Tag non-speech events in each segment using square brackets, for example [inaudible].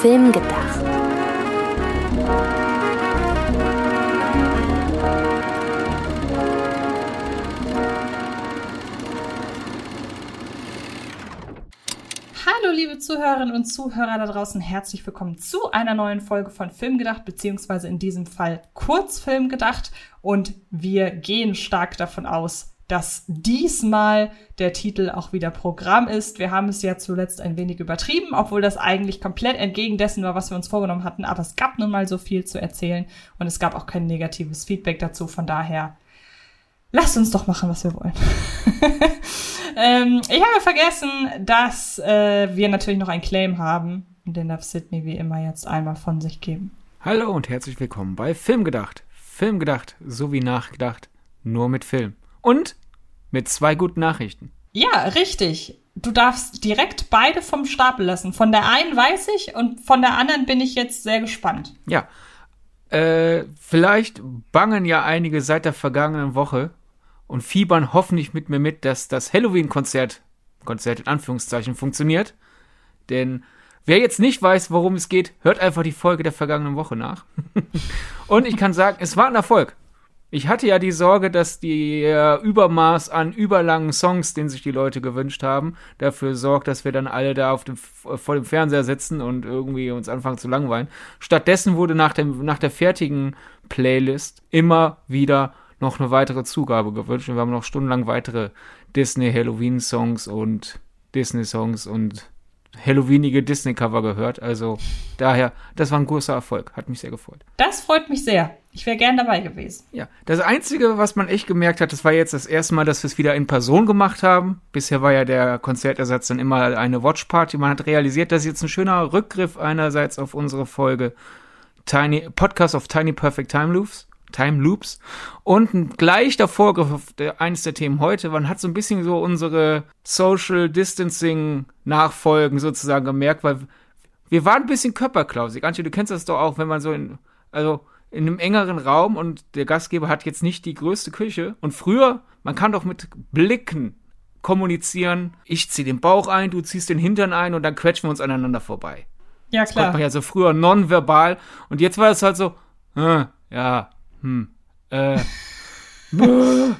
Film gedacht. Hallo liebe Zuhörerinnen und Zuhörer da draußen, herzlich willkommen zu einer neuen Folge von Film gedacht, beziehungsweise in diesem Fall Kurzfilm gedacht. Und wir gehen stark davon aus, dass diesmal der Titel auch wieder Programm ist. Wir haben es ja zuletzt ein wenig übertrieben, obwohl das eigentlich komplett entgegen dessen war, was wir uns vorgenommen hatten. Aber es gab nun mal so viel zu erzählen und es gab auch kein negatives Feedback dazu. Von daher, lasst uns doch machen, was wir wollen. [laughs] ähm, ich habe vergessen, dass äh, wir natürlich noch einen Claim haben. Den darf Sydney wie immer jetzt einmal von sich geben. Hallo und herzlich willkommen bei Filmgedacht. Filmgedacht sowie nachgedacht, nur mit Film. Und mit zwei guten Nachrichten. Ja, richtig. Du darfst direkt beide vom Stapel lassen. Von der einen weiß ich und von der anderen bin ich jetzt sehr gespannt. Ja. Äh, vielleicht bangen ja einige seit der vergangenen Woche und fiebern hoffentlich mit mir mit, dass das Halloween-Konzert, Konzert in Anführungszeichen, funktioniert. Denn wer jetzt nicht weiß, worum es geht, hört einfach die Folge der vergangenen Woche nach. [laughs] und ich kann sagen, es war ein Erfolg. Ich hatte ja die Sorge, dass die äh, Übermaß an überlangen Songs, den sich die Leute gewünscht haben, dafür sorgt, dass wir dann alle da auf dem, vor dem Fernseher sitzen und irgendwie uns anfangen zu langweilen. Stattdessen wurde nach, dem, nach der fertigen Playlist immer wieder noch eine weitere Zugabe gewünscht und wir haben noch stundenlang weitere Disney Halloween Songs und Disney Songs und Halloweenige Disney-Cover gehört. Also daher, das war ein großer Erfolg. Hat mich sehr gefreut. Das freut mich sehr. Ich wäre gern dabei gewesen. Ja, das Einzige, was man echt gemerkt hat, das war jetzt das erste Mal, dass wir es wieder in Person gemacht haben. Bisher war ja der Konzertersatz dann immer eine Watchparty. Man hat realisiert, dass jetzt ein schöner Rückgriff einerseits auf unsere Folge Tiny Podcast of Tiny Perfect Time Loops Time Loops. Und gleich davor, eines der Themen heute, man hat so ein bisschen so unsere Social Distancing Nachfolgen sozusagen gemerkt, weil wir waren ein bisschen körperklausig. Antje, du kennst das doch auch, wenn man so in, also in einem engeren Raum und der Gastgeber hat jetzt nicht die größte Küche. Und früher, man kann doch mit Blicken kommunizieren. Ich zieh den Bauch ein, du ziehst den Hintern ein und dann quetschen wir uns aneinander vorbei. Ja, klar. Das konnte man ja so früher nonverbal. Und jetzt war es halt so, äh, ja, hm, äh, [laughs]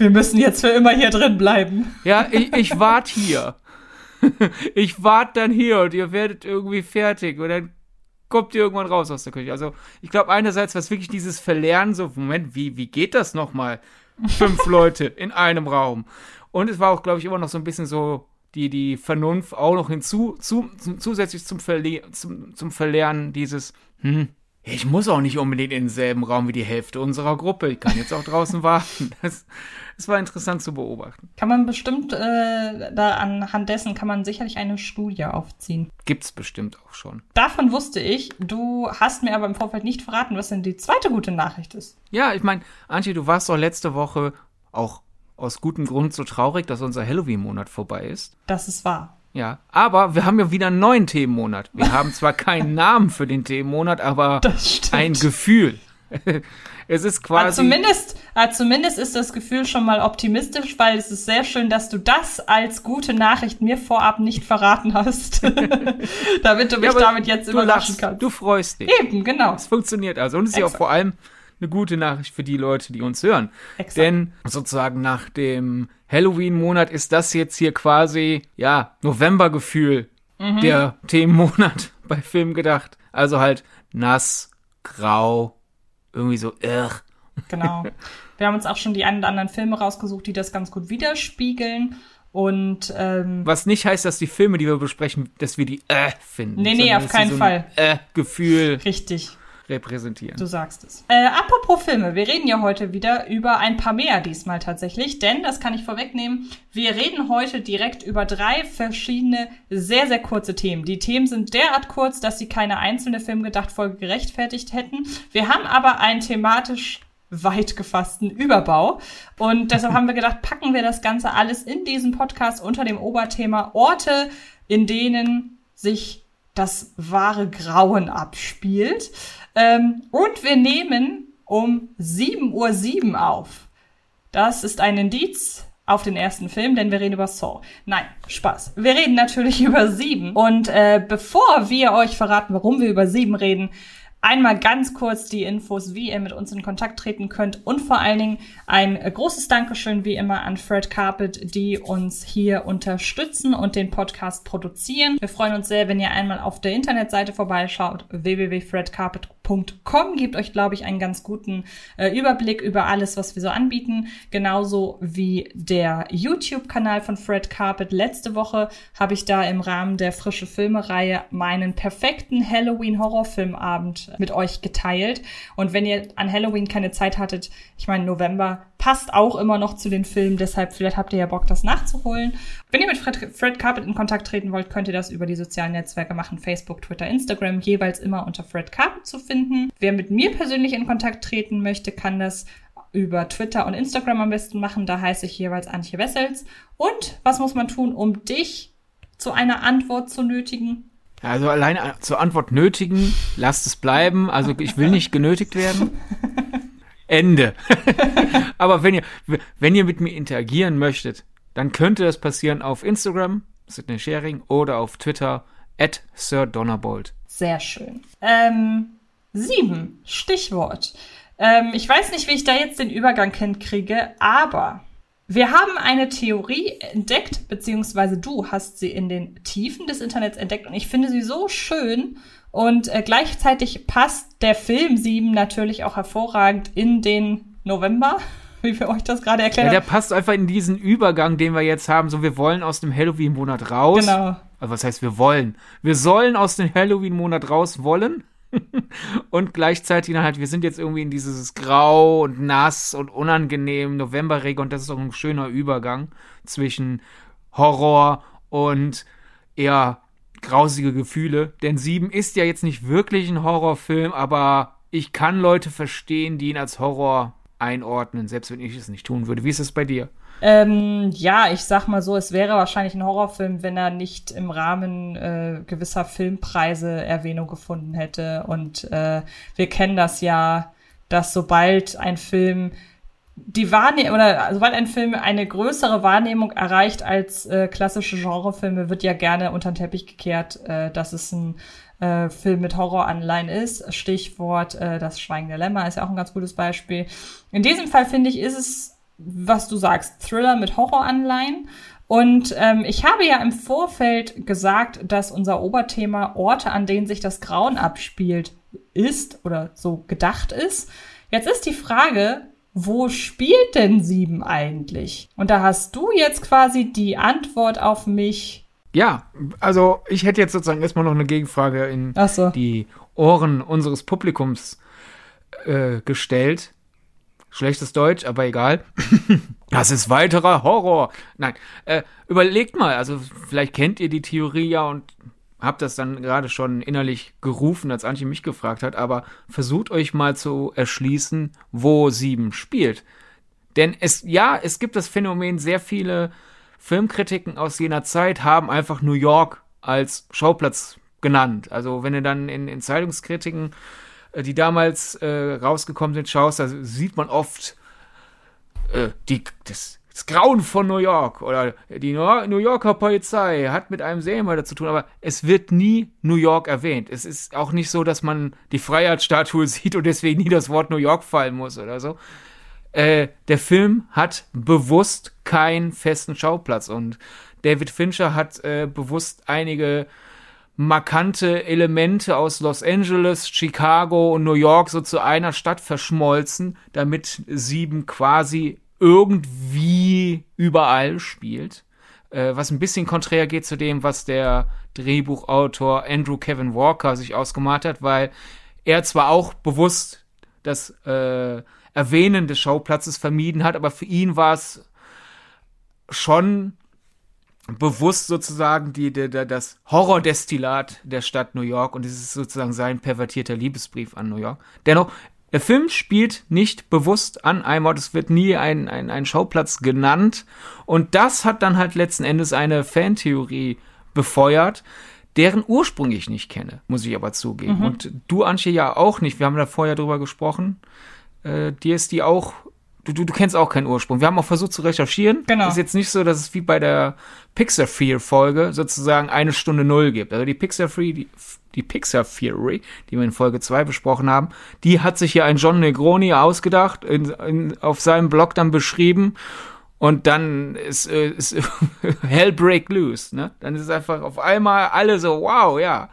Wir müssen jetzt für immer hier drin bleiben. Ja, ich, ich warte hier. [laughs] ich warte dann hier und ihr werdet irgendwie fertig und dann kommt ihr irgendwann raus aus der Küche. Also ich glaube einerseits was wirklich dieses Verlernen, so Moment, wie, wie geht das nochmal? Fünf [laughs] Leute in einem Raum. Und es war auch, glaube ich, immer noch so ein bisschen so die, die Vernunft auch noch hinzu, zu, zu, zusätzlich zum, Verle zum, zum Verlernen dieses, hm, ich muss auch nicht unbedingt in denselben Raum wie die Hälfte unserer Gruppe. Ich kann jetzt auch draußen [laughs] warten. Das, das war interessant zu beobachten. Kann man bestimmt, äh, da anhand dessen kann man sicherlich eine Studie aufziehen. Gibt's bestimmt auch schon. Davon wusste ich. Du hast mir aber im Vorfeld nicht verraten, was denn die zweite gute Nachricht ist. Ja, ich meine, Antje, du warst doch letzte Woche auch aus gutem Grund so traurig, dass unser Halloween-Monat vorbei ist. Das ist wahr. Ja, aber wir haben ja wieder einen neuen Themenmonat. Wir [laughs] haben zwar keinen Namen für den Themenmonat, aber ein Gefühl. [laughs] es ist quasi. Aber zumindest, aber zumindest ist das Gefühl schon mal optimistisch, weil es ist sehr schön, dass du das als gute Nachricht mir vorab nicht verraten hast. [laughs] damit du mich ja, damit jetzt überraschen lachst, kannst. Du freust dich. Eben, genau. Es funktioniert also. Und es ist ja auch vor allem eine gute Nachricht für die Leute, die uns hören. Exakt. Denn sozusagen nach dem Halloween-Monat ist das jetzt hier quasi, ja, Novembergefühl mhm. der Themenmonat [laughs] bei Film gedacht. Also halt nass, grau, irgendwie so, irr. Genau. [laughs] Wir haben uns auch schon die ein oder anderen Filme rausgesucht, die das ganz gut widerspiegeln. Und ähm, was nicht heißt, dass die Filme, die wir besprechen, dass wir die äh finden. Nee, nee, auf keinen so Fall. Äh Gefühl. Richtig repräsentieren. Du sagst es. Äh, apropos Filme, wir reden ja heute wieder über ein paar mehr diesmal tatsächlich, denn, das kann ich vorwegnehmen, wir reden heute direkt über drei verschiedene, sehr, sehr kurze Themen. Die Themen sind derart kurz, dass sie keine einzelne Filmgedacht-Folge gerechtfertigt hätten. Wir haben aber einen thematisch weit gefassten Überbau. Und deshalb haben wir gedacht, [laughs] packen wir das Ganze alles in diesen Podcast unter dem Oberthema Orte, in denen sich das wahre Grauen abspielt. Ähm, und wir nehmen um 7.07 Uhr auf. Das ist ein Indiz auf den ersten Film, denn wir reden über Saw. Nein, Spaß. Wir reden natürlich [laughs] über sieben. Und äh, bevor wir euch verraten, warum wir über sieben reden, Einmal ganz kurz die Infos, wie ihr mit uns in Kontakt treten könnt und vor allen Dingen ein großes Dankeschön wie immer an Fred Carpet, die uns hier unterstützen und den Podcast produzieren. Wir freuen uns sehr, wenn ihr einmal auf der Internetseite vorbeischaut, www.fredcarpet.com Com gibt euch, glaube ich, einen ganz guten äh, Überblick über alles, was wir so anbieten. Genauso wie der YouTube-Kanal von Fred Carpet. Letzte Woche habe ich da im Rahmen der frische Filme-Reihe meinen perfekten Halloween-Horrorfilmabend mit euch geteilt. Und wenn ihr an Halloween keine Zeit hattet, ich meine, November passt auch immer noch zu den Filmen, deshalb vielleicht habt ihr ja Bock, das nachzuholen. Wenn ihr mit Fred, Fred Carpet in Kontakt treten wollt, könnt ihr das über die sozialen Netzwerke machen, Facebook, Twitter, Instagram, jeweils immer unter Fred Carpet zu finden. Wer mit mir persönlich in Kontakt treten möchte, kann das über Twitter und Instagram am besten machen. Da heiße ich jeweils Antje Wessels. Und was muss man tun, um dich zu einer Antwort zu nötigen? Also allein zur Antwort nötigen, lasst es bleiben. Also ich will nicht genötigt werden. Ende. [laughs] Aber wenn ihr, wenn ihr mit mir interagieren möchtet, dann könnte das passieren auf Instagram, Sidney Sharing, oder auf Twitter, at Sir Donnerbolt. Sehr schön. Ähm, sieben, Stichwort. Ähm, ich weiß nicht, wie ich da jetzt den Übergang hinkriege, aber wir haben eine Theorie entdeckt, beziehungsweise du hast sie in den Tiefen des Internets entdeckt und ich finde sie so schön und äh, gleichzeitig passt der Film 7 natürlich auch hervorragend in den November, [laughs] wie wir euch das gerade erklärt haben. Ja, der passt einfach in diesen Übergang, den wir jetzt haben. So, wir wollen aus dem Halloween-Monat raus. Genau. Also, was heißt wir wollen? Wir sollen aus dem Halloween-Monat raus wollen. [laughs] und gleichzeitig dann halt, wir sind jetzt irgendwie in dieses Grau und nass und unangenehm Novemberregen und das ist auch ein schöner Übergang zwischen Horror und eher grausige Gefühle. Denn Sieben ist ja jetzt nicht wirklich ein Horrorfilm, aber ich kann Leute verstehen, die ihn als Horror einordnen, selbst wenn ich es nicht tun würde. Wie ist es bei dir? Ähm, ja, ich sag mal so, es wäre wahrscheinlich ein Horrorfilm, wenn er nicht im Rahmen äh, gewisser Filmpreise Erwähnung gefunden hätte. Und äh, wir kennen das ja, dass sobald ein Film die Wahrnehmung oder sobald ein Film eine größere Wahrnehmung erreicht als äh, klassische Genrefilme, wird ja gerne unter den Teppich gekehrt, äh, dass es ein äh, Film mit Horroranleihen ist. Stichwort äh, Das Schweigen der Lämmer ist ja auch ein ganz gutes Beispiel. In diesem Fall finde ich, ist es, was du sagst, Thriller mit Horroranleihen. Und ähm, ich habe ja im Vorfeld gesagt, dass unser Oberthema Orte, an denen sich das Grauen abspielt, ist oder so gedacht ist. Jetzt ist die Frage, wo spielt denn sieben eigentlich? Und da hast du jetzt quasi die Antwort auf mich. Ja, also ich hätte jetzt sozusagen erstmal noch eine Gegenfrage in so. die Ohren unseres Publikums äh, gestellt. Schlechtes Deutsch, aber egal. [laughs] das ist weiterer Horror. Nein, äh, überlegt mal, also vielleicht kennt ihr die Theorie ja und habe das dann gerade schon innerlich gerufen, als Antje mich gefragt hat, aber versucht euch mal zu erschließen, wo sieben spielt. Denn es, ja, es gibt das Phänomen, sehr viele Filmkritiken aus jener Zeit haben einfach New York als Schauplatz genannt. Also wenn ihr dann in, in Zeitungskritiken, äh, die damals äh, rausgekommen sind, schaust, da sieht man oft äh, die, das, das Grauen von New York oder die New Yorker Polizei hat mit einem Serienmörder zu tun, aber es wird nie New York erwähnt. Es ist auch nicht so, dass man die Freiheitsstatue [laughs] sieht und deswegen nie das Wort New York fallen muss oder so. Äh, der Film hat bewusst keinen festen Schauplatz und David Fincher hat äh, bewusst einige markante Elemente aus Los Angeles, Chicago und New York so zu einer Stadt verschmolzen, damit sieben quasi irgendwie überall spielt. Äh, was ein bisschen konträr geht zu dem, was der Drehbuchautor Andrew Kevin Walker sich ausgemalt hat, weil er zwar auch bewusst das äh, Erwähnen des Schauplatzes vermieden hat, aber für ihn war es schon bewusst sozusagen die, die, die, das Horrordestillat der Stadt New York und es ist sozusagen sein pervertierter Liebesbrief an New York. Dennoch der Film spielt nicht bewusst an einem Ort, es wird nie ein, ein, ein Schauplatz genannt. Und das hat dann halt letzten Endes eine Fantheorie befeuert, deren Ursprung ich nicht kenne, muss ich aber zugeben. Mhm. Und du, Antje, ja auch nicht. Wir haben da vorher drüber gesprochen. Äh, dir ist die auch, du, du, du kennst auch keinen Ursprung. Wir haben auch versucht zu recherchieren. Genau. Ist jetzt nicht so, dass es wie bei der Pixar Fear Folge sozusagen eine Stunde Null gibt. Also die Pixar Free, die, die Pixar Theory, die wir in Folge 2 besprochen haben, die hat sich hier ein John Negroni ausgedacht, in, in, auf seinem Blog dann beschrieben und dann ist, äh, ist [laughs] Hell break loose, ne? Dann ist es einfach auf einmal alle so, wow, ja,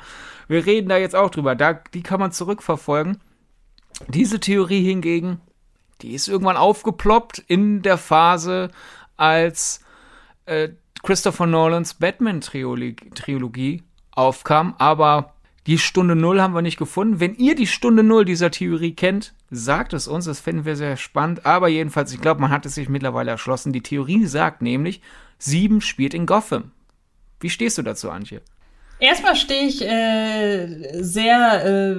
wir reden da jetzt auch drüber. Da, die kann man zurückverfolgen. Diese Theorie hingegen, die ist irgendwann aufgeploppt in der Phase, als äh, Christopher Nolans Batman-Trilogie aufkam, aber die Stunde Null haben wir nicht gefunden. Wenn ihr die Stunde Null dieser Theorie kennt, sagt es uns, das finden wir sehr spannend. Aber jedenfalls, ich glaube, man hat es sich mittlerweile erschlossen. Die Theorie sagt nämlich, sieben spielt in Gotham. Wie stehst du dazu, Antje? Erstmal stehe ich äh, sehr äh,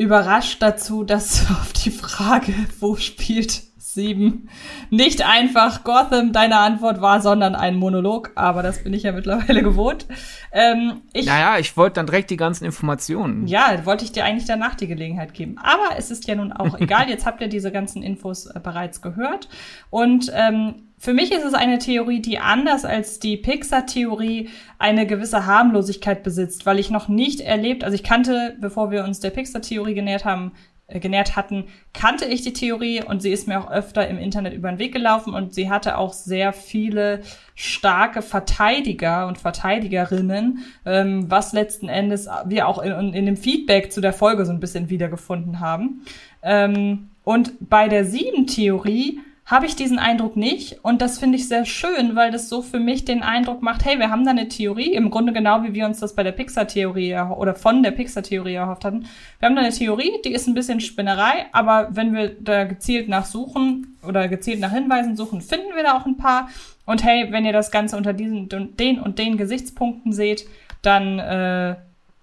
überrascht dazu, dass [laughs] auf die Frage, wo spielt sieben, nicht einfach Gotham deine Antwort war, sondern ein Monolog. Aber das bin ich ja mittlerweile gewohnt. Ähm, ich, naja, ich wollte dann direkt die ganzen Informationen. Ja, wollte ich dir eigentlich danach die Gelegenheit geben. Aber es ist ja nun auch [laughs] egal. Jetzt habt ihr diese ganzen Infos äh, bereits gehört. Und ähm, für mich ist es eine Theorie, die anders als die Pixar-Theorie eine gewisse Harmlosigkeit besitzt, weil ich noch nicht erlebt, also ich kannte, bevor wir uns der Pixar-Theorie genähert haben, genährt hatten, kannte ich die Theorie und sie ist mir auch öfter im Internet über den Weg gelaufen und sie hatte auch sehr viele starke Verteidiger und Verteidigerinnen, ähm, was letzten Endes wir auch in, in, dem Feedback zu der Folge so ein bisschen wiedergefunden haben. Ähm, und bei der Sieben-Theorie habe ich diesen Eindruck nicht. Und das finde ich sehr schön, weil das so für mich den Eindruck macht, hey, wir haben da eine Theorie, im Grunde genau wie wir uns das bei der Pixar-Theorie oder von der Pixar-Theorie erhofft hatten. Wir haben da eine Theorie, die ist ein bisschen Spinnerei, aber wenn wir da gezielt nachsuchen oder gezielt nach Hinweisen suchen, finden wir da auch ein paar. Und hey, wenn ihr das Ganze unter diesen, den und den Gesichtspunkten seht, dann äh,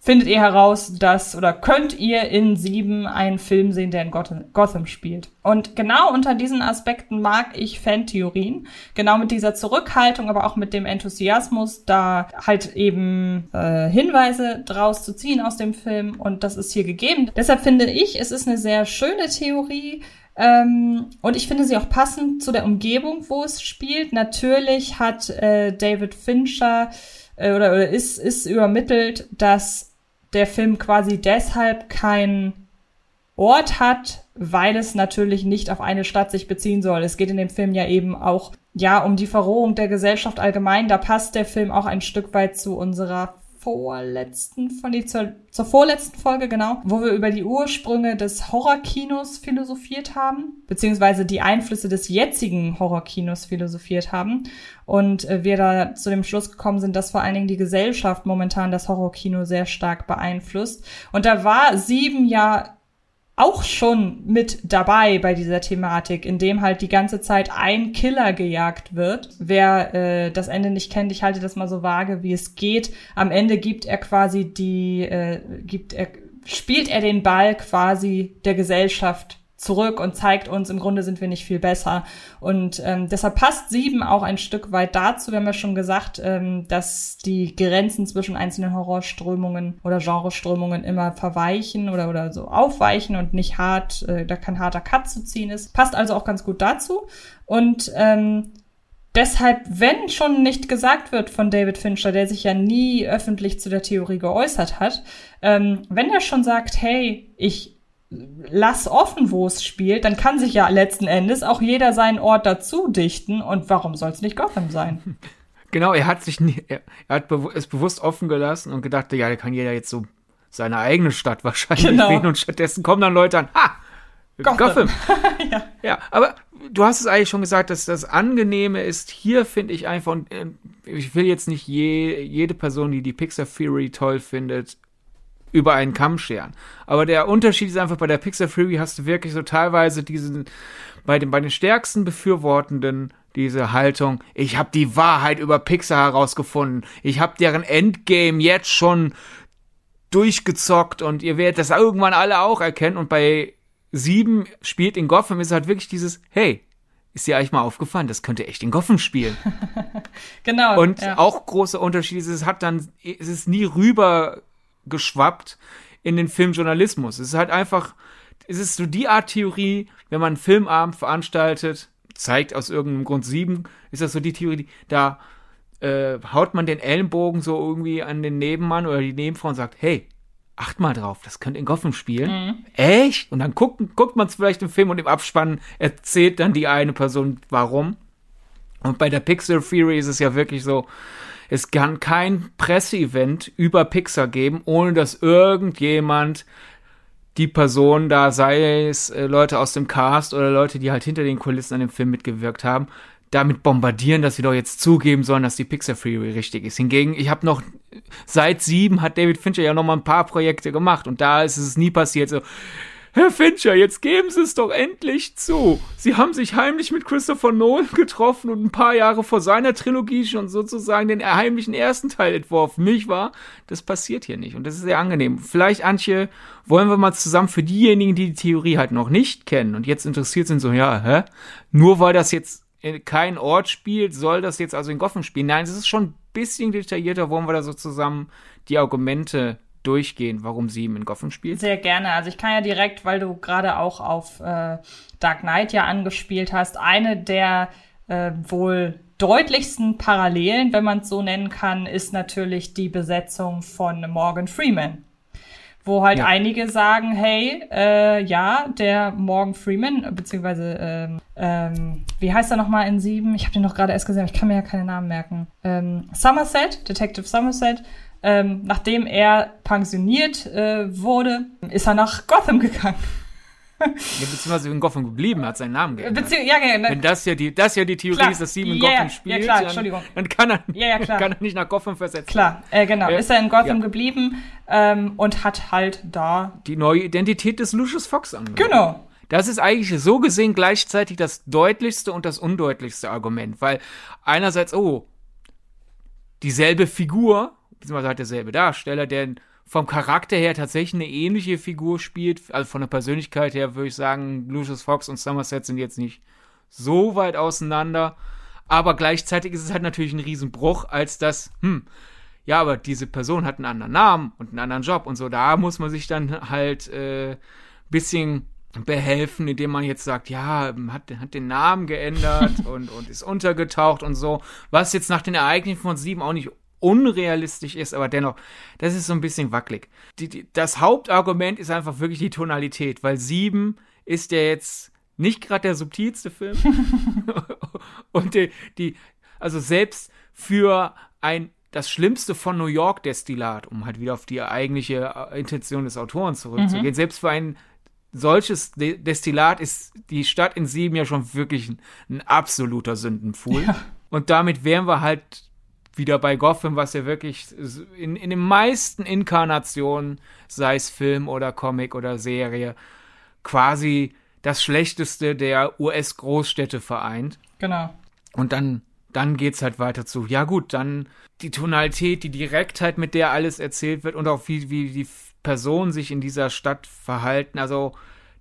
findet ihr heraus, dass oder könnt ihr in sieben einen Film sehen, der in Gotham, spielt. Und genau unter diesen Aspekten mag ich Fantheorien. Genau mit dieser Zurückhaltung, aber auch mit dem Enthusiasmus, da halt eben äh, Hinweise draus zu ziehen aus dem Film. Und das ist hier gegeben. Deshalb finde ich, es ist eine sehr schöne Theorie. Ähm, und ich finde sie auch passend zu der Umgebung, wo es spielt. Natürlich hat äh, David Fincher äh, oder, oder ist, ist übermittelt, dass der Film quasi deshalb kein Ort hat, weil es natürlich nicht auf eine Stadt sich beziehen soll. Es geht in dem Film ja eben auch ja um die Verrohung der Gesellschaft allgemein. Da passt der Film auch ein Stück weit zu unserer vorletzten, von die zur, zur vorletzten Folge, genau, wo wir über die Ursprünge des Horrorkinos philosophiert haben, beziehungsweise die Einflüsse des jetzigen Horrorkinos philosophiert haben. Und äh, wir da zu dem Schluss gekommen sind, dass vor allen Dingen die Gesellschaft momentan das Horrorkino sehr stark beeinflusst. Und da war sieben ja auch schon mit dabei bei dieser Thematik, in dem halt die ganze Zeit ein Killer gejagt wird. Wer äh, das Ende nicht kennt, ich halte das mal so vage, wie es geht. Am Ende gibt er quasi die, äh, gibt er, spielt er den Ball quasi der Gesellschaft zurück und zeigt uns, im Grunde sind wir nicht viel besser. Und ähm, deshalb passt sieben auch ein Stück weit dazu. Wir haben ja schon gesagt, ähm, dass die Grenzen zwischen einzelnen Horrorströmungen oder Genreströmungen immer verweichen oder, oder so aufweichen und nicht hart, äh, da kein harter Cut zu ziehen ist. Passt also auch ganz gut dazu. Und ähm, deshalb, wenn schon nicht gesagt wird von David Fincher, der sich ja nie öffentlich zu der Theorie geäußert hat, ähm, wenn er schon sagt, hey, ich lass offen, wo es spielt, dann kann sich ja letzten Endes auch jeder seinen Ort dazu dichten und warum soll es nicht Gotham sein? [laughs] Genau, er hat sich nie, er, er hat bew es bewusst offen gelassen und gedacht, ja, da kann jeder jetzt so seine eigene Stadt wahrscheinlich genau. wählen und stattdessen kommen dann Leute an, ha, Gotham. Gotham. [laughs] ja. ja, aber du hast es eigentlich schon gesagt, dass das Angenehme ist, hier finde ich einfach, und äh, ich will jetzt nicht je, jede Person, die die Pixar Theory toll findet, über einen Kamm scheren. Aber der Unterschied ist einfach, bei der Pixar Fury hast du wirklich so teilweise diesen, bei den, bei den stärksten Befürwortenden diese Haltung, ich habe die Wahrheit über Pixar herausgefunden. Ich habe deren Endgame jetzt schon durchgezockt und ihr werdet das irgendwann alle auch erkennen. Und bei sieben spielt in Gotham ist halt wirklich dieses, hey, ist dir eigentlich mal aufgefallen, das könnte echt in Gotham spielen. [laughs] genau. Und ja. auch großer Unterschied ist, es hat dann, es ist nie rüber geschwappt in den Filmjournalismus. Es ist halt einfach, es ist so die Art Theorie, wenn man einen Filmabend veranstaltet, zeigt aus irgendeinem Grund sieben, ist das so die Theorie, die, da äh, haut man den Ellenbogen so irgendwie an den Nebenmann oder die Nebenfrau und sagt, hey, acht mal drauf, das könnte in Gotham spielen. Mhm. Echt? Und dann guckt, guckt man es vielleicht im Film und im Abspann erzählt dann die eine Person, warum. Und bei der Pixel Theory ist es ja wirklich so, es kann kein Presseevent über Pixar geben, ohne dass irgendjemand die Person da, sei es äh, Leute aus dem Cast oder Leute, die halt hinter den Kulissen an dem Film mitgewirkt haben, damit bombardieren, dass sie doch jetzt zugeben sollen, dass die Pixar Theory richtig ist. Hingegen, ich habe noch seit sieben hat David Fincher ja noch mal ein paar Projekte gemacht und da ist es nie passiert so. Herr Fincher, jetzt geben Sie es doch endlich zu. Sie haben sich heimlich mit Christopher Nolan getroffen und ein paar Jahre vor seiner Trilogie schon sozusagen den heimlichen ersten Teil entworfen, nicht wahr? Das passiert hier nicht und das ist sehr angenehm. Vielleicht, Antje, wollen wir mal zusammen für diejenigen, die die Theorie halt noch nicht kennen und jetzt interessiert sind, so, ja, hä? Nur weil das jetzt kein Ort spielt, soll das jetzt also in Gotham spielen? Nein, es ist schon ein bisschen detaillierter, wollen wir da so zusammen die Argumente durchgehen, warum sie in Gotham spielt? Sehr gerne. Also ich kann ja direkt, weil du gerade auch auf äh, Dark Knight ja angespielt hast, eine der äh, wohl deutlichsten Parallelen, wenn man es so nennen kann, ist natürlich die Besetzung von Morgan Freeman wo halt ja. einige sagen, hey, äh, ja, der Morgan Freeman, beziehungsweise, ähm, ähm, wie heißt er nochmal in sieben? Ich habe den noch gerade erst gesehen, ich kann mir ja keine Namen merken. Ähm, Somerset, Detective Somerset, ähm, nachdem er pensioniert äh, wurde, ist er nach Gotham gegangen. Ja, beziehungsweise in Gotham geblieben, hat seinen Namen geändert. Bezieh ja, ja, ne. Wenn das ja die, das ja die Theorie klar. ist, dass Sieben in ja, Gotham spielt, ja, klar, Entschuldigung. Dann, kann er, ja, ja, klar. kann er nicht nach Gotham versetzt Klar, äh, genau. Äh, ist er in Gotham geblieben ähm, und hat halt da die neue Identität des Lucius Fox angenommen. Genau. Das ist eigentlich so gesehen gleichzeitig das deutlichste und das undeutlichste Argument, weil einerseits, oh, dieselbe Figur, beziehungsweise halt derselbe Darsteller, der vom Charakter her tatsächlich eine ähnliche Figur spielt. Also von der Persönlichkeit her würde ich sagen, Lucius Fox und Somerset sind jetzt nicht so weit auseinander. Aber gleichzeitig ist es halt natürlich ein Riesenbruch, als das, hm, ja, aber diese Person hat einen anderen Namen und einen anderen Job und so. Da muss man sich dann halt äh, bisschen behelfen, indem man jetzt sagt, ja, hat, hat den Namen geändert [laughs] und, und ist untergetaucht und so. Was jetzt nach den Ereignissen von sieben auch nicht unrealistisch ist, aber dennoch, das ist so ein bisschen wackelig. Die, die, das Hauptargument ist einfach wirklich die Tonalität, weil sieben ist ja jetzt nicht gerade der subtilste Film. [laughs] und die, die, also selbst für ein das Schlimmste von New York Destillat, um halt wieder auf die eigentliche äh, Intention des Autoren zurückzugehen, mhm. selbst für ein solches Destillat ist die Stadt in Sieben ja schon wirklich ein, ein absoluter Sündenpfuhl. Ja. Und damit wären wir halt wieder bei Gotham, was ja wirklich in, in den meisten Inkarnationen, sei es Film oder Comic oder Serie, quasi das Schlechteste der US-Großstädte vereint. Genau. Und dann, dann geht's halt weiter zu, ja gut, dann die Tonalität, die Direktheit, mit der alles erzählt wird und auch wie, wie die Personen sich in dieser Stadt verhalten. Also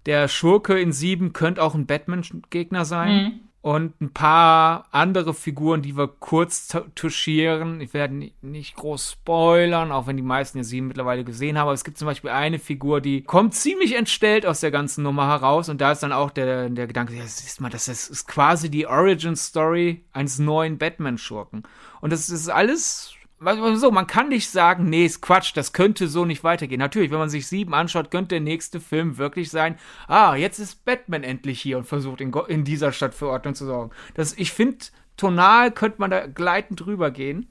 der Schurke in Sieben könnte auch ein Batman-Gegner sein. Mhm und ein paar andere Figuren, die wir kurz touchieren. Ich werde nicht groß spoilern, auch wenn die meisten ja sie mittlerweile gesehen haben. Aber es gibt zum Beispiel eine Figur, die kommt ziemlich entstellt aus der ganzen Nummer heraus. Und da ist dann auch der, der Gedanke, ja, siehst mal, das ist, ist quasi die Origin-Story eines neuen Batman-Schurken. Und das ist alles so, man kann nicht sagen, nee, ist Quatsch, das könnte so nicht weitergehen. Natürlich, wenn man sich sieben anschaut, könnte der nächste Film wirklich sein, ah, jetzt ist Batman endlich hier und versucht in, in dieser Stadt für Ordnung zu sorgen. Das, ich finde, tonal könnte man da gleitend drüber gehen.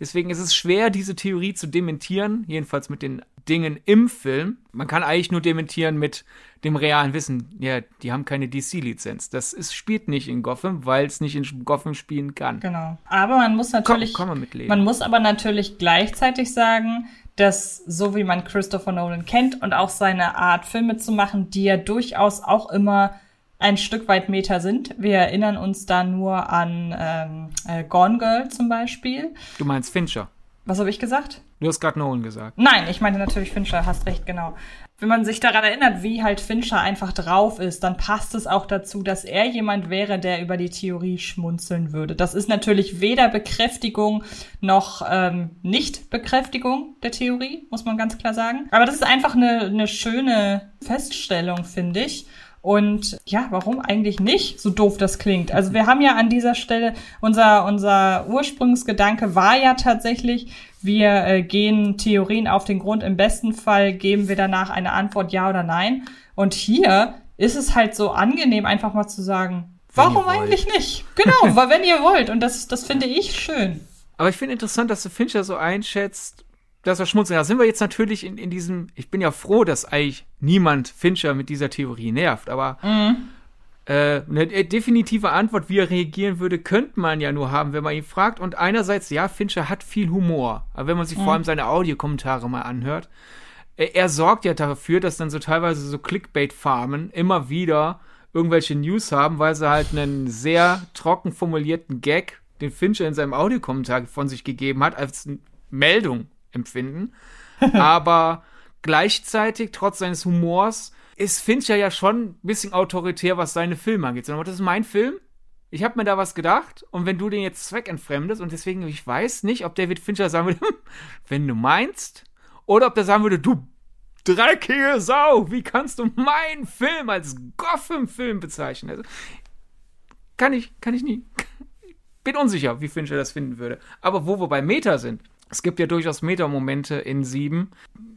Deswegen ist es schwer, diese Theorie zu dementieren, jedenfalls mit den Dingen im Film. Man kann eigentlich nur dementieren mit dem realen Wissen. Ja, die haben keine DC-Lizenz. Das ist, spielt nicht in Gotham, weil es nicht in Gotham spielen kann. Genau. Aber man muss natürlich. Komm, komm mitleben. Man muss aber natürlich gleichzeitig sagen, dass so wie man Christopher Nolan kennt und auch seine Art, Filme zu machen, die ja durchaus auch immer ein Stück weit Meta sind. Wir erinnern uns da nur an ähm, äh, Gone Girl zum Beispiel. Du meinst Fincher? Was habe ich gesagt? Du hast gerade Nolan gesagt. Nein, ich meinte natürlich Fincher, hast recht, genau. Wenn man sich daran erinnert, wie halt Fincher einfach drauf ist, dann passt es auch dazu, dass er jemand wäre, der über die Theorie schmunzeln würde. Das ist natürlich weder Bekräftigung noch ähm, Nicht-Bekräftigung der Theorie, muss man ganz klar sagen. Aber das ist einfach eine, eine schöne Feststellung, finde ich. Und ja, warum eigentlich nicht, so doof das klingt? Also wir haben ja an dieser Stelle, unser, unser Ursprungsgedanke war ja tatsächlich, wir äh, gehen Theorien auf den Grund. Im besten Fall geben wir danach eine Antwort ja oder nein. Und hier ist es halt so angenehm, einfach mal zu sagen, warum eigentlich nicht? Genau, [laughs] weil wenn ihr wollt. Und das, das finde ich schön. Aber ich finde interessant, dass du Fincher so einschätzt, dass er schmutzig. Da sind wir jetzt natürlich in, in diesem, ich bin ja froh, dass eigentlich niemand Fincher mit dieser Theorie nervt, aber mhm. äh, eine definitive Antwort, wie er reagieren würde, könnte man ja nur haben, wenn man ihn fragt. Und einerseits, ja, Fincher hat viel Humor, aber wenn man sich mhm. vor allem seine Audiokommentare mal anhört, er, er sorgt ja dafür, dass dann so teilweise so Clickbait-Farmen immer wieder irgendwelche News haben, weil sie halt einen sehr trocken formulierten Gag, den Fincher in seinem Audiokommentar von sich gegeben hat, als Meldung empfinden. [laughs] Aber gleichzeitig, trotz seines Humors, ist Fincher ja schon ein bisschen autoritär, was seine Filme angeht. Aber das ist mein Film. Ich habe mir da was gedacht und wenn du den jetzt zweckentfremdest und deswegen, ich weiß nicht, ob David Fincher sagen würde, [laughs] wenn du meinst, oder ob der sagen würde, du dreckige Sau, wie kannst du meinen Film als Gotham-Film bezeichnen? Also, kann ich, kann ich nie. [laughs] Bin unsicher, wie Fincher das finden würde. Aber wo wir bei Meta sind, es gibt ja durchaus Meta-Momente in Sieben.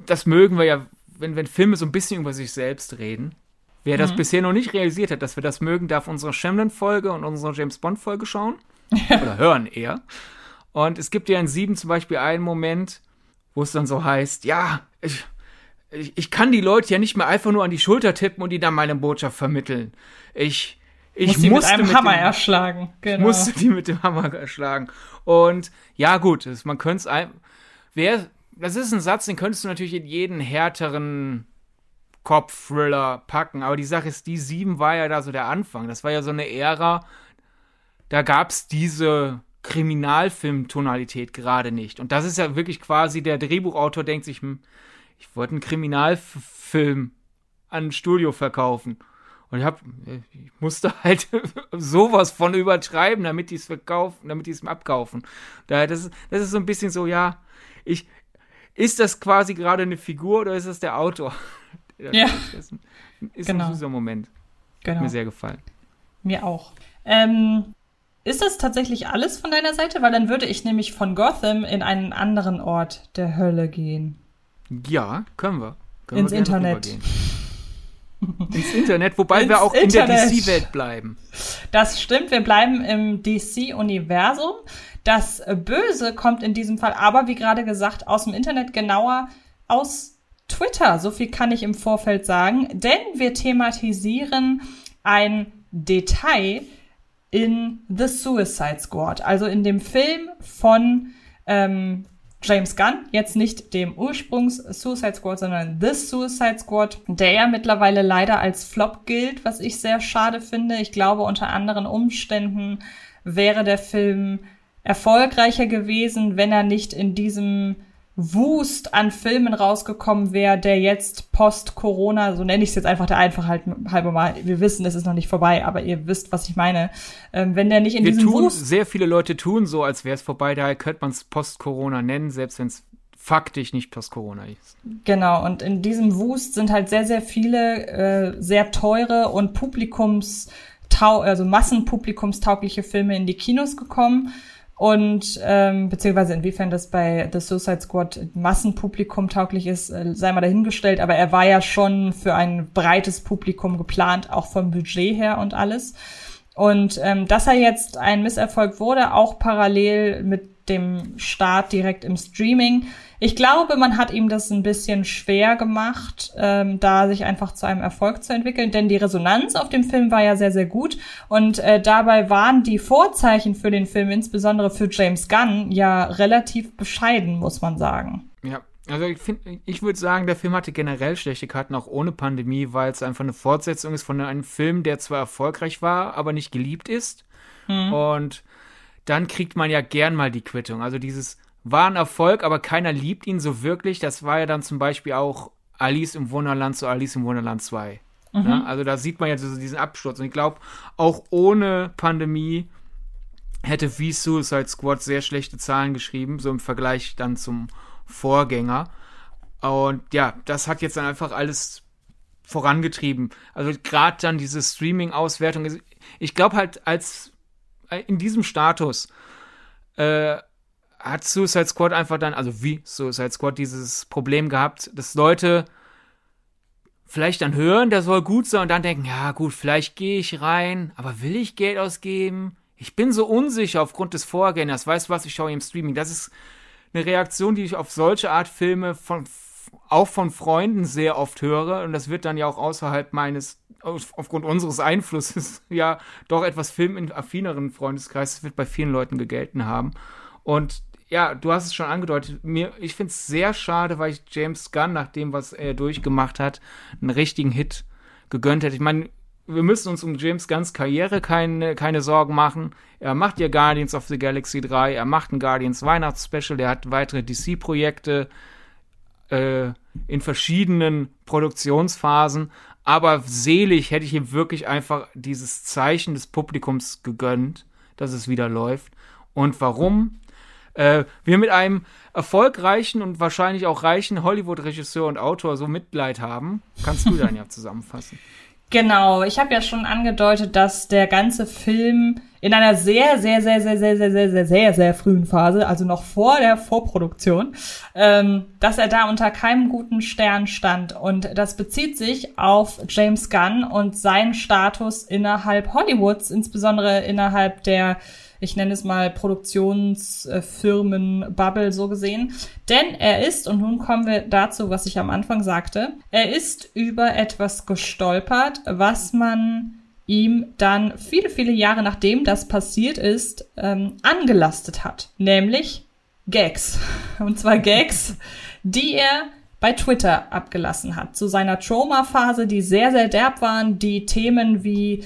Das mögen wir ja, wenn, wenn Filme so ein bisschen über sich selbst reden. Wer mhm. das bisher noch nicht realisiert hat, dass wir das mögen, darf unsere Shyamalan-Folge und unsere James Bond-Folge schauen. [laughs] Oder hören eher. Und es gibt ja in Sieben zum Beispiel einen Moment, wo es dann so heißt, ja, ich, ich, ich kann die Leute ja nicht mehr einfach nur an die Schulter tippen und die dann meine Botschaft vermitteln. Ich, ich Muss musste mit einem mit Hammer dem, erschlagen. Genau. Musste die mit dem Hammer erschlagen. Und ja, gut, das, man könnte es ein. Wer, das ist ein Satz, den könntest du natürlich in jeden härteren Kopf-Thriller packen. Aber die Sache ist, die sieben war ja da so der Anfang. Das war ja so eine Ära, da gab es diese Kriminalfilm-Tonalität gerade nicht. Und das ist ja wirklich quasi, der Drehbuchautor denkt sich, hm, ich wollte einen Kriminalfilm an ein Studio verkaufen. Und ich, hab, ich musste [laughs] halt sowas von übertreiben, damit die es verkaufen, damit die es abkaufen. Da, das, das ist so ein bisschen so, ja, ich, ist das quasi gerade eine Figur oder ist das der Autor? [laughs] ja. Das ist genau. ein süßer Moment. Genau. Mir sehr gefallen. Mir auch. Ähm, ist das tatsächlich alles von deiner Seite? Weil dann würde ich nämlich von Gotham in einen anderen Ort der Hölle gehen. Ja, können wir. Können Ins wir Internet. [laughs] Ins Internet, wobei Ins wir auch Internet. in der DC-Welt bleiben. Das stimmt, wir bleiben im DC-Universum. Das Böse kommt in diesem Fall aber, wie gerade gesagt, aus dem Internet, genauer aus Twitter. So viel kann ich im Vorfeld sagen, denn wir thematisieren ein Detail in The Suicide Squad, also in dem Film von ähm, James Gunn, jetzt nicht dem Ursprungs Suicide Squad, sondern The Suicide Squad, der ja mittlerweile leider als Flop gilt, was ich sehr schade finde. Ich glaube, unter anderen Umständen wäre der Film erfolgreicher gewesen, wenn er nicht in diesem Wust an Filmen rausgekommen wäre, der jetzt post-Corona, so nenne ich es jetzt einfach der Einfachheit halber mal, wir wissen, es ist noch nicht vorbei, aber ihr wisst, was ich meine. Ähm, wenn der nicht in wir diesem tun, Wust... Sehr viele Leute tun so, als wäre es vorbei, daher könnte man es post-Corona nennen, selbst wenn es faktisch nicht post-Corona ist. Genau, und in diesem Wust sind halt sehr, sehr viele äh, sehr teure und Publikums, also massenpublikumstaugliche Filme in die Kinos gekommen und ähm, beziehungsweise inwiefern das bei The Suicide Squad Massenpublikum tauglich ist, äh, sei mal dahingestellt, aber er war ja schon für ein breites Publikum geplant, auch vom Budget her und alles. Und ähm, dass er jetzt ein Misserfolg wurde, auch parallel mit dem Start direkt im Streaming. Ich glaube, man hat ihm das ein bisschen schwer gemacht, ähm, da sich einfach zu einem Erfolg zu entwickeln, denn die Resonanz auf dem Film war ja sehr, sehr gut und äh, dabei waren die Vorzeichen für den Film, insbesondere für James Gunn, ja relativ bescheiden, muss man sagen. Ja, also ich finde, ich würde sagen, der Film hatte generell schlechte Karten, auch ohne Pandemie, weil es einfach eine Fortsetzung ist von einem Film, der zwar erfolgreich war, aber nicht geliebt ist. Hm. Und dann kriegt man ja gern mal die Quittung. Also dieses war ein Erfolg, aber keiner liebt ihn so wirklich. Das war ja dann zum Beispiel auch Alice im Wunderland zu Alice im Wunderland 2. Mhm. Ja, also da sieht man ja so diesen Absturz. Und ich glaube, auch ohne Pandemie hätte wie Suicide Squad sehr schlechte Zahlen geschrieben, so im Vergleich dann zum Vorgänger. Und ja, das hat jetzt dann einfach alles vorangetrieben. Also gerade dann diese Streaming-Auswertung. Ich glaube halt, als äh, in diesem Status äh, hat Suicide Squad einfach dann, also wie Suicide Squad dieses Problem gehabt, dass Leute vielleicht dann hören, der soll gut sein und dann denken, ja gut, vielleicht gehe ich rein, aber will ich Geld ausgeben? Ich bin so unsicher aufgrund des Vorgängers. Weißt du was, ich schaue im Streaming. Das ist eine Reaktion, die ich auf solche Art Filme von, auch von Freunden sehr oft höre. Und das wird dann ja auch außerhalb meines, aufgrund unseres Einflusses, [laughs] ja doch etwas filmaffineren Freundeskreises, wird bei vielen Leuten gegelten haben. Und ja, du hast es schon angedeutet. Mir, ich finde es sehr schade, weil ich James Gunn, nach dem, was er durchgemacht hat, einen richtigen Hit gegönnt hätte. Ich meine, wir müssen uns um James Gunns Karriere keine, keine Sorgen machen. Er macht ja Guardians of the Galaxy 3, er macht ein Guardians Weihnachtsspecial, der hat weitere DC-Projekte äh, in verschiedenen Produktionsphasen. Aber selig hätte ich ihm wirklich einfach dieses Zeichen des Publikums gegönnt, dass es wieder läuft. Und warum? Äh, wir mit einem erfolgreichen und wahrscheinlich auch reichen Hollywood-Regisseur und Autor so Mitleid haben. Kannst du [laughs] dann ja zusammenfassen? Genau, ich habe ja schon angedeutet, dass der ganze Film in einer sehr, sehr, sehr, sehr, sehr, sehr, sehr, sehr, sehr, sehr frühen Phase, also noch vor der Vorproduktion, ähm, dass er da unter keinem guten Stern stand. Und das bezieht sich auf James Gunn und seinen Status innerhalb Hollywoods, insbesondere innerhalb der ich nenne es mal Produktionsfirmen Bubble so gesehen. Denn er ist, und nun kommen wir dazu, was ich am Anfang sagte, er ist über etwas gestolpert, was man ihm dann viele, viele Jahre nachdem das passiert ist, ähm, angelastet hat. Nämlich Gags. [laughs] Und zwar Gags, die er bei Twitter abgelassen hat. Zu seiner Trauma-Phase, die sehr, sehr derb waren, die Themen wie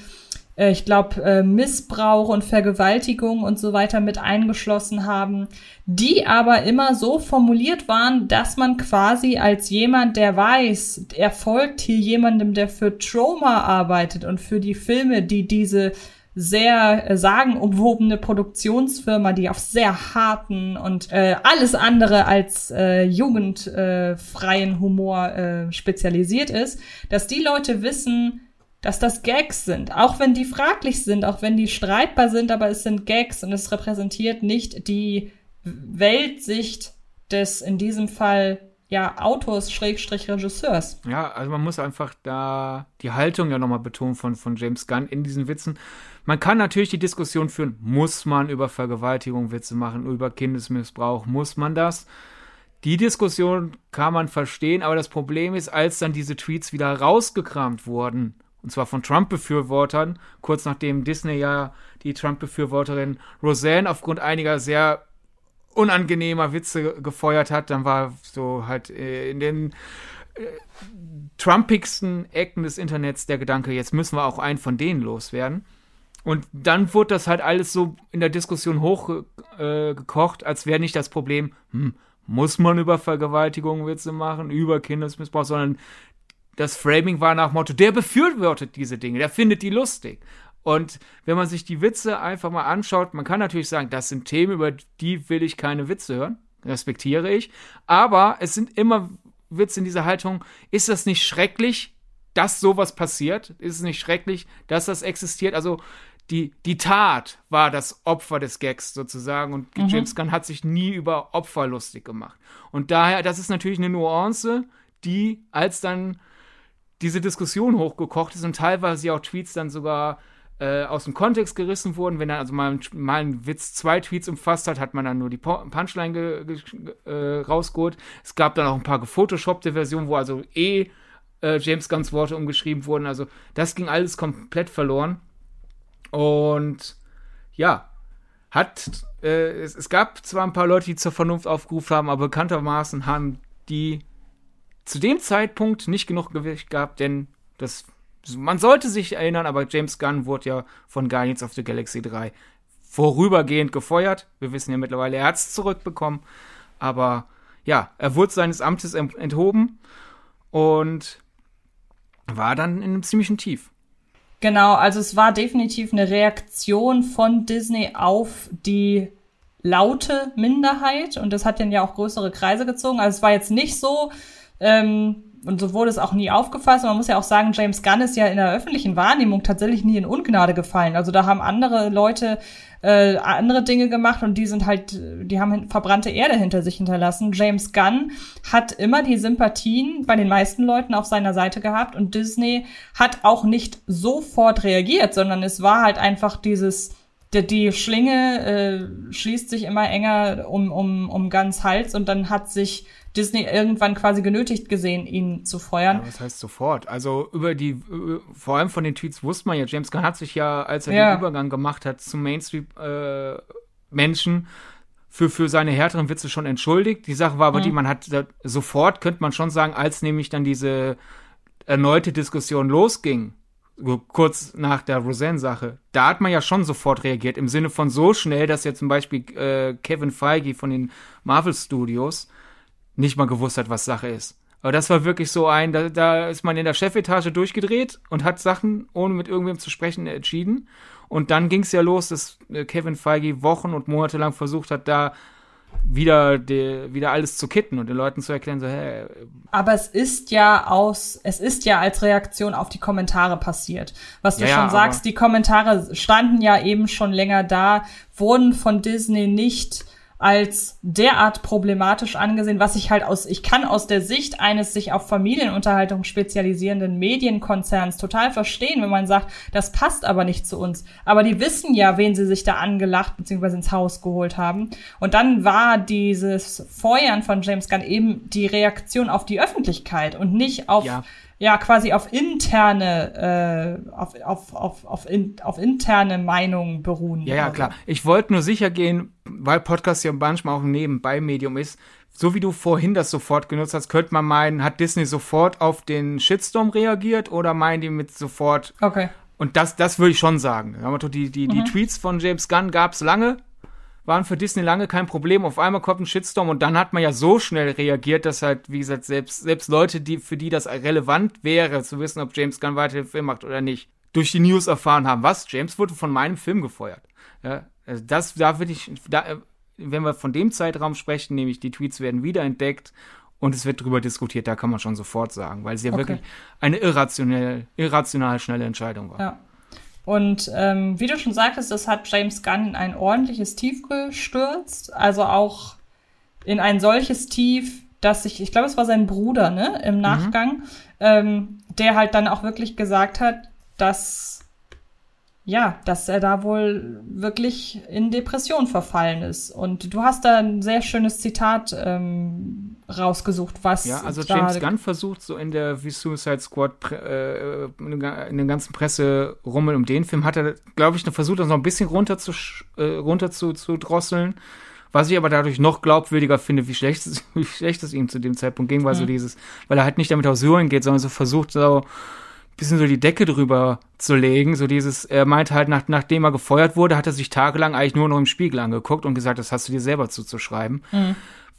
äh, ich glaube, äh, Missbrauch und Vergewaltigung und so weiter mit eingeschlossen haben, die aber immer so formuliert waren, dass man quasi als jemand, der weiß, er folgt hier jemandem, der für Trauma arbeitet und für die Filme, die diese sehr äh, sagenumwobene Produktionsfirma, die auf sehr harten und äh, alles andere als äh, jugendfreien Humor äh, spezialisiert ist, dass die Leute wissen, dass das Gags sind, auch wenn die fraglich sind, auch wenn die streitbar sind, aber es sind Gags und es repräsentiert nicht die Weltsicht des in diesem Fall ja Autors Schrägstrich Regisseurs. Ja, also man muss einfach da die Haltung ja nochmal betonen von, von James Gunn in diesen Witzen. Man kann natürlich die Diskussion führen, muss man über Vergewaltigung Witze machen, über Kindesmissbrauch, muss man das? Die Diskussion kann man verstehen, aber das Problem ist, als dann diese Tweets wieder rausgekramt wurden, und zwar von Trump-Befürwortern, kurz nachdem Disney ja die Trump-Befürworterin Roseanne aufgrund einiger sehr unangenehmer Witze gefeuert hat, dann war so halt äh, in den äh, trumpigsten Ecken des Internets der Gedanke, jetzt müssen wir auch einen von denen loswerden. Und dann wurde das halt alles so in der Diskussion hochgekocht, äh, als wäre nicht das Problem, hm, muss man über Vergewaltigung Witze machen, über Kindesmissbrauch, sondern das Framing war nach Motto, der befürwortet diese Dinge, der findet die lustig. Und wenn man sich die Witze einfach mal anschaut, man kann natürlich sagen, das sind Themen, über die will ich keine Witze hören, respektiere ich. Aber es sind immer Witze in dieser Haltung, ist das nicht schrecklich, dass sowas passiert? Ist es nicht schrecklich, dass das existiert? Also die, die Tat war das Opfer des Gags sozusagen und mhm. James Gunn hat sich nie über Opfer lustig gemacht. Und daher, das ist natürlich eine Nuance, die als dann diese Diskussion hochgekocht ist und teilweise auch Tweets dann sogar äh, aus dem Kontext gerissen wurden. Wenn dann also mal, mal ein Witz zwei Tweets umfasst hat, hat man dann nur die Punchline äh, rausgeholt. Es gab dann auch ein paar gefotoshoppte Versionen, wo also eh äh, James Gunns Worte umgeschrieben wurden. Also das ging alles komplett verloren. Und ja, hat äh, es, es gab zwar ein paar Leute, die zur Vernunft aufgerufen haben, aber bekanntermaßen haben die zu dem Zeitpunkt nicht genug Gewicht gehabt, denn das, man sollte sich erinnern, aber James Gunn wurde ja von Guardians of the Galaxy 3 vorübergehend gefeuert. Wir wissen ja mittlerweile, er hat es zurückbekommen. Aber ja, er wurde seines Amtes enthoben und war dann in einem ziemlichen Tief. Genau, also es war definitiv eine Reaktion von Disney auf die laute Minderheit und das hat dann ja auch größere Kreise gezogen. Also es war jetzt nicht so, ähm, und so wurde es auch nie aufgefasst. Und man muss ja auch sagen, James Gunn ist ja in der öffentlichen Wahrnehmung tatsächlich nie in Ungnade gefallen. Also da haben andere Leute äh, andere Dinge gemacht und die sind halt, die haben verbrannte Erde hinter sich hinterlassen. James Gunn hat immer die Sympathien bei den meisten Leuten auf seiner Seite gehabt und Disney hat auch nicht sofort reagiert, sondern es war halt einfach dieses die, Schlinge äh, schließt sich immer enger um, um, um ganz Hals und dann hat sich Disney irgendwann quasi genötigt gesehen, ihn zu feuern. Ja, was heißt sofort? Also über die, vor allem von den Tweets wusste man ja, James Gunn hat sich ja, als er Ja. den Übergang gemacht hat zum Mainstream-Menschen, für, für seine härteren Witze schon entschuldigt. Die Sache war aber die, man hat sofort, könnte man schon sagen, als nämlich dann diese erneute Diskussion losging, kurz nach der Roseanne-Sache, da hat man ja schon sofort reagiert, im Sinne von so schnell, dass ja zum Beispiel äh, Kevin Feige von den Marvel Studios nicht mal gewusst hat, was Sache ist. Aber das war wirklich so ein, da, da ist man in der Chefetage durchgedreht und hat Sachen, ohne mit irgendwem zu sprechen, entschieden. Und dann ging es ja los, dass äh, Kevin Feige Wochen und Monate lang versucht hat, da wieder, de, wieder alles zu kitten und den Leuten zu erklären, so, hey, Aber es ist ja aus, es ist ja als Reaktion auf die Kommentare passiert. Was du Ja, schon sagst, die Kommentare standen ja eben schon länger da, wurden von Disney nicht als derart problematisch angesehen, was ich halt aus, ich kann aus der Sicht eines sich auf Familienunterhaltung spezialisierenden Medienkonzerns total verstehen, wenn man sagt, das passt aber nicht zu uns. Aber die wissen ja, wen sie sich da angelacht bzw. ins Haus geholt haben. Und dann war dieses Feuern von James Gunn eben die Reaktion auf die Öffentlichkeit und nicht auf Ja. Ja, quasi auf interne, äh, auf, auf, auf, auf, in, auf interne Meinungen beruhen. Ja, ja, klar. Ich wollte nur sicher gehen, weil Podcast ja manchmal auch ein Nebenbei-Medium ist. So wie du vorhin das sofort genutzt hast, könnte man meinen, hat Disney sofort auf den Shitstorm reagiert oder meinen die mit sofort Okay. Und das, das würde ich schon sagen. Die, die, die Tweets von James Gunn gab es lange, waren für Disney lange kein Problem. Auf einmal kommt ein Shitstorm und dann hat man ja so schnell reagiert, dass halt, wie gesagt, selbst, selbst Leute, die, für die das relevant wäre, zu wissen, ob James Gunn weiter den Film macht oder nicht, durch die News erfahren haben, was? James wurde von meinem Film gefeuert. Ja, also das, da würde ich, da, wenn wir von dem Zeitraum sprechen, nämlich die Tweets werden wiederentdeckt und es wird drüber diskutiert, da kann man schon sofort sagen, weil es ja Okay. wirklich eine irrationell, irrational schnelle Entscheidung war. Ja. Und ähm, wie du schon sagtest, das hat James Gunn in ein ordentliches Tief gestürzt. Also auch in ein solches Tief, dass ich, ich glaube, es war sein Bruder, ne, im Nachgang, ähm, der halt dann auch wirklich gesagt hat, dass ja, dass er da wohl wirklich in Depression verfallen ist. Und du hast da ein sehr schönes Zitat ähm, rausgesucht, was Ja, also James Gunn versucht so in der wie Suicide Squad äh, in den ganzen Presserummel um den Film hat er, glaube ich, noch versucht, das noch ein bisschen runter zu äh, runter zu, zu drosseln. Was ich aber dadurch noch glaubwürdiger finde, wie schlecht es, [laughs] wie schlecht es ihm zu dem Zeitpunkt ging, weil so dieses, weil er halt nicht damit aus Syrien geht, sondern so versucht, so bisschen so die Decke drüber zu legen. So dieses, er meint halt, nach, nachdem er gefeuert wurde, hat er sich tagelang eigentlich nur noch im Spiegel angeguckt und gesagt, das hast du dir selber zuzuschreiben.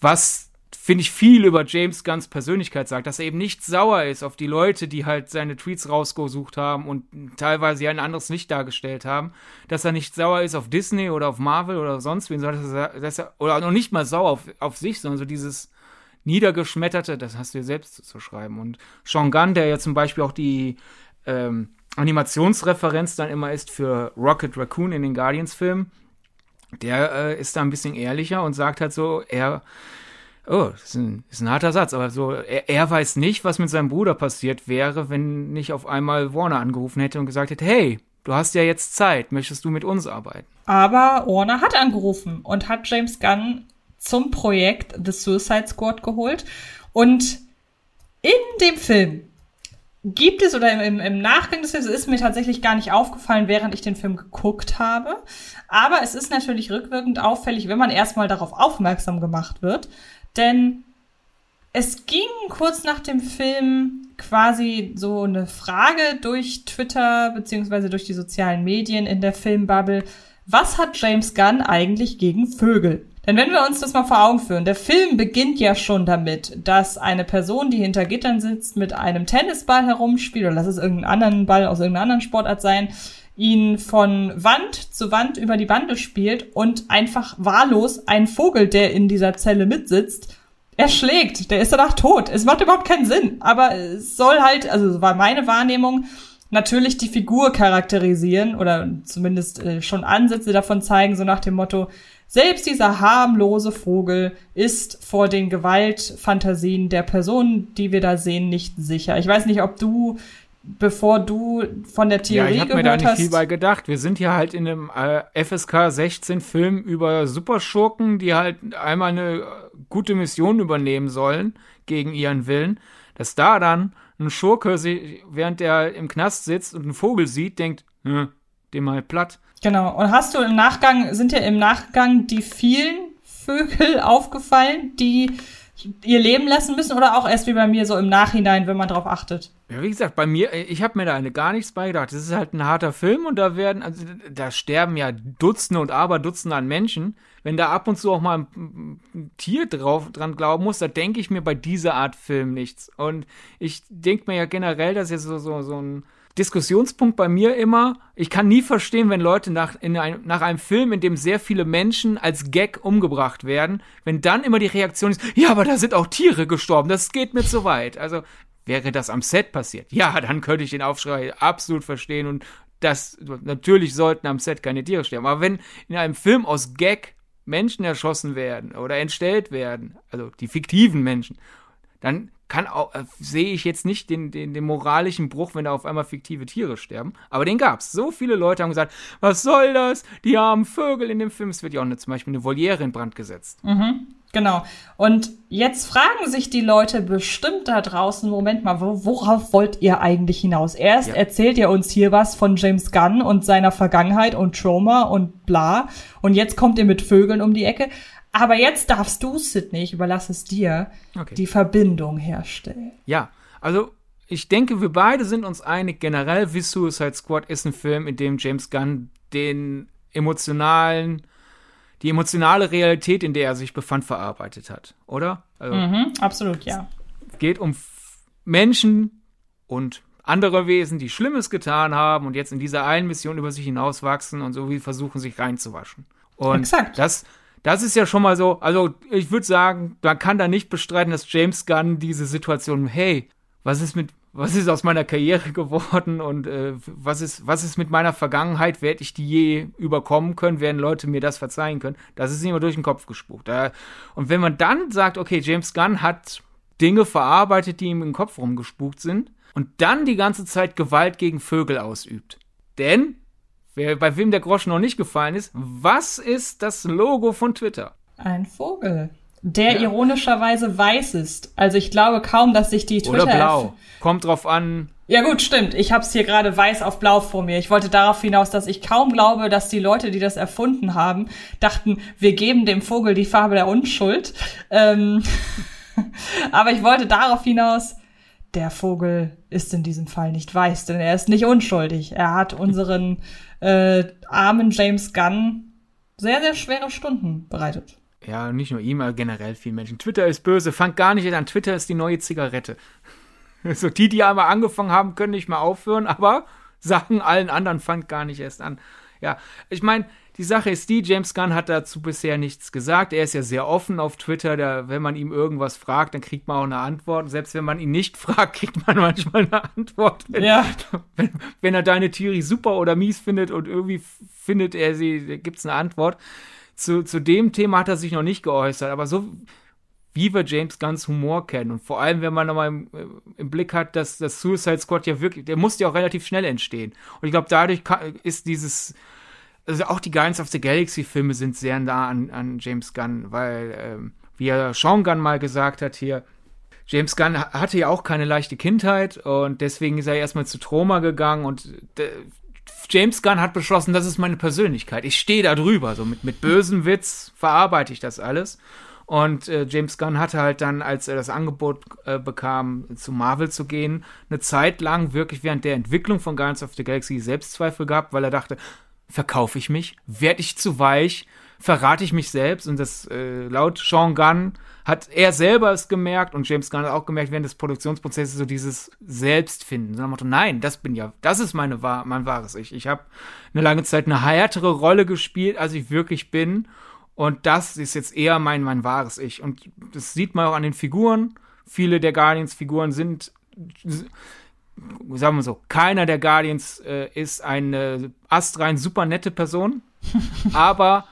Was finde ich viel über James Gunns Persönlichkeit sagt, dass er eben nicht sauer ist auf die Leute, die halt seine Tweets rausgesucht haben und teilweise ja ein anderes Licht dargestellt haben, dass er nicht sauer ist auf Disney oder auf Marvel oder sonst wen, sondern dass er, dass er oder noch nicht mal sauer auf, auf sich, sondern so dieses niedergeschmetterte, das hast du dir selbst zuzuschreiben. Und Sean Gunn, der ja zum Beispiel auch die ähm, Animationsreferenz dann immer ist für Rocket Raccoon in den Guardians-Filmen, der äh, ist da ein bisschen ehrlicher und sagt halt so, er Oh, das ist ein, ist ein harter Satz, aber so, er, er weiß nicht, was mit seinem Bruder passiert wäre, wenn nicht auf einmal Warner angerufen hätte und gesagt hätte, hey, du hast ja jetzt Zeit, möchtest du mit uns arbeiten? Aber Warner hat angerufen und hat James Gunn zum Projekt The Suicide Squad geholt. Und in dem Film gibt es, oder im, im, Nachgang des Films, ist mir tatsächlich gar nicht aufgefallen, während ich den Film geguckt habe. Aber es ist natürlich rückwirkend auffällig, wenn man erstmal darauf aufmerksam gemacht wird. Denn es ging kurz nach dem Film quasi so eine Frage durch Twitter beziehungsweise durch die sozialen Medien in der Filmbubble. Was hat James Gunn eigentlich gegen Vögel? Denn wenn wir uns das mal vor Augen führen, der Film beginnt ja schon damit, dass eine Person, die hinter Gittern sitzt, mit einem Tennisball herumspielt, oder lass es irgendeinen anderen Ball aus irgendeiner anderen Sportart sein, ihn von Wand zu Wand über die Bande spielt und einfach wahllos ein Vogel, der in dieser Zelle mitsitzt, erschlägt. Der ist danach tot. Es macht überhaupt keinen Sinn. Aber es soll halt, also war meine Wahrnehmung, natürlich die Figur charakterisieren oder zumindest äh, schon Ansätze davon zeigen, so nach dem Motto, selbst dieser harmlose Vogel ist vor den Gewaltfantasien der Personen, die wir da sehen, nicht sicher. Ich weiß nicht, ob du bevor du von der Theorie ja, ich habe mir da nicht hast. viel bei gedacht. Wir sind hier halt in einem äh, FSK 16 Film über Superschurken, die halt einmal eine gute Mission übernehmen sollen gegen ihren Willen. Dass da dann ein Schurke, während er im Knast sitzt und einen Vogel sieht, denkt, hm, dem mal platt. Genau. Und hast du im Nachgang, sind dir im Nachgang die vielen Vögel aufgefallen, die ihr Leben lassen müssen oder auch erst wie bei mir so im Nachhinein, wenn man drauf achtet? Ja, wie gesagt, bei mir, ich habe mir da eine gar nichts bei gedacht. Das ist halt ein harter Film und da werden, also da sterben ja Dutzende und Aberdutzende an Menschen. Wenn da ab und zu auch mal ein, ein Tier drauf dran glauben muss, da denke ich mir bei dieser Art Film nichts. Und ich denke mir ja generell, dass jetzt so, so, so ein Diskussionspunkt bei mir immer, ich kann nie verstehen, wenn Leute nach, in ein, nach einem Film, in dem sehr viele Menschen als Gag umgebracht werden, wenn dann immer die Reaktion ist, ja, aber da sind auch Tiere gestorben, das geht mir zu weit. Also wäre das am Set passiert, ja, dann könnte ich den Aufschrei absolut verstehen und das, natürlich sollten am Set keine Tiere sterben. Aber wenn in einem Film aus Gag Menschen erschossen werden oder entstellt werden, also die fiktiven Menschen, dann kann auch, äh, sehe ich jetzt nicht den, den, den moralischen Bruch, wenn da auf einmal fiktive Tiere sterben. Aber den gab's. So viele Leute haben gesagt, was soll das? Die armen Vögel in dem Film. Es wird ja auch eine, zum Beispiel eine Voliere in Brand gesetzt. Mhm, genau. Und jetzt fragen sich die Leute bestimmt da draußen, Moment mal, worauf wollt ihr eigentlich hinaus? Erst ja. erzählt ihr uns hier was von James Gunn und seiner Vergangenheit und Trauma und bla. Und jetzt kommt ihr mit Vögeln um die Ecke. Aber jetzt darfst du, Sidney, ich überlasse es dir, okay. die Verbindung herstellen. Ja, also ich denke, wir beide sind uns einig, generell wie Suicide Squad ist ein Film, in dem James Gunn den emotionalen, die emotionale Realität, in der er sich befand, verarbeitet hat, oder? Also, mhm, absolut, ja. Es geht um Menschen und andere Wesen, die Schlimmes getan haben und jetzt in dieser einen Mission über sich hinauswachsen und so wie versuchen, sich reinzuwaschen. Und Exakt. das das ist ja schon mal so, also ich würde sagen, man kann da nicht bestreiten, dass James Gunn diese Situation, hey, was ist mit, was ist aus meiner Karriere [laughs] geworden und äh, was ist, was ist mit meiner Vergangenheit, werde ich die je überkommen können, werden Leute mir das verzeihen können, das ist immer durch den Kopf gespuckt. Und wenn man dann sagt, okay, James Gunn hat Dinge verarbeitet, die ihm im Kopf rumgespukt sind, und dann die ganze Zeit Gewalt gegen Vögel ausübt. Denn Wer, bei wem der Groschen noch nicht gefallen ist, was ist das Logo von Twitter? Ein Vogel. Der ja. ironischerweise weiß ist. Also ich glaube kaum, dass sich die Twitter. Oder blau. Kommt drauf an. Ja gut, stimmt. Ich hab's hier gerade weiß auf blau vor mir. Ich wollte darauf hinaus, dass ich kaum glaube, dass die Leute, die das erfunden haben, dachten, wir geben dem Vogel die Farbe der Unschuld. Ähm [laughs] Aber ich wollte darauf hinaus, der Vogel ist in diesem Fall nicht weiß, denn er ist nicht unschuldig. Er hat unseren äh, armen James Gunn sehr, sehr schwere Stunden bereitet. Ja, nicht nur ihm, aber generell vielen Menschen. Twitter ist böse, fangt gar nicht an. Twitter ist die neue Zigarette. [laughs] So, die, die einmal angefangen haben, können nicht mehr aufhören, aber sagen allen anderen, fangt gar nicht erst an. Ja, ich meine, die Sache ist die, James Gunn hat dazu bisher nichts gesagt. Er ist ja sehr offen auf Twitter. Da, wenn man ihm irgendwas fragt, dann kriegt man auch eine Antwort. Selbst wenn man ihn nicht [laughs] fragt, kriegt man manchmal eine Antwort. Wenn, ja. [laughs] wenn, wenn er deine Theorie super oder mies findet und irgendwie findet er sie, gibt es eine Antwort. Zu, zu dem Thema hat er sich noch nicht geäußert. Aber so wie wir James Gunns Humor kennen. Und vor allem, wenn man nochmal im, im, Blick hat, dass das Suicide Squad ja wirklich, der musste ja auch relativ schnell entstehen. Und ich glaube, dadurch kann, ist dieses also auch die Guardians of the Galaxy Filme sind sehr nah an, an James Gunn, weil, ähm, wie er Sean Gunn mal gesagt hat hier, James Gunn hatte ja auch keine leichte Kindheit und deswegen ist er erstmal zu Troma gegangen und äh, James Gunn hat beschlossen, das ist meine Persönlichkeit. Ich stehe da drüber. So mit, mit bösem Witz verarbeite ich das alles. Und äh, James Gunn hatte halt dann, als er das Angebot äh, bekam, zu Marvel zu gehen, eine Zeit lang wirklich während der Entwicklung von Guardians of the Galaxy Selbstzweifel gehabt, weil er dachte, verkaufe ich mich? Werde ich zu weich? Verrate ich mich selbst? Und das äh, laut Sean Gunn hat er selber es gemerkt und James Gunn hat auch gemerkt während des Produktionsprozesses so dieses Selbstfinden. So nach Motto, nein, das bin ja, das ist meine mein wahres Ich. Ich habe eine lange Zeit eine härtere Rolle gespielt, als ich wirklich bin. Und das ist jetzt eher mein, mein wahres Ich. Und das sieht man auch an den Figuren. Viele der Guardians-Figuren sind, sagen wir so, keiner der Guardians äh, ist eine astrein super nette Person. [laughs] aber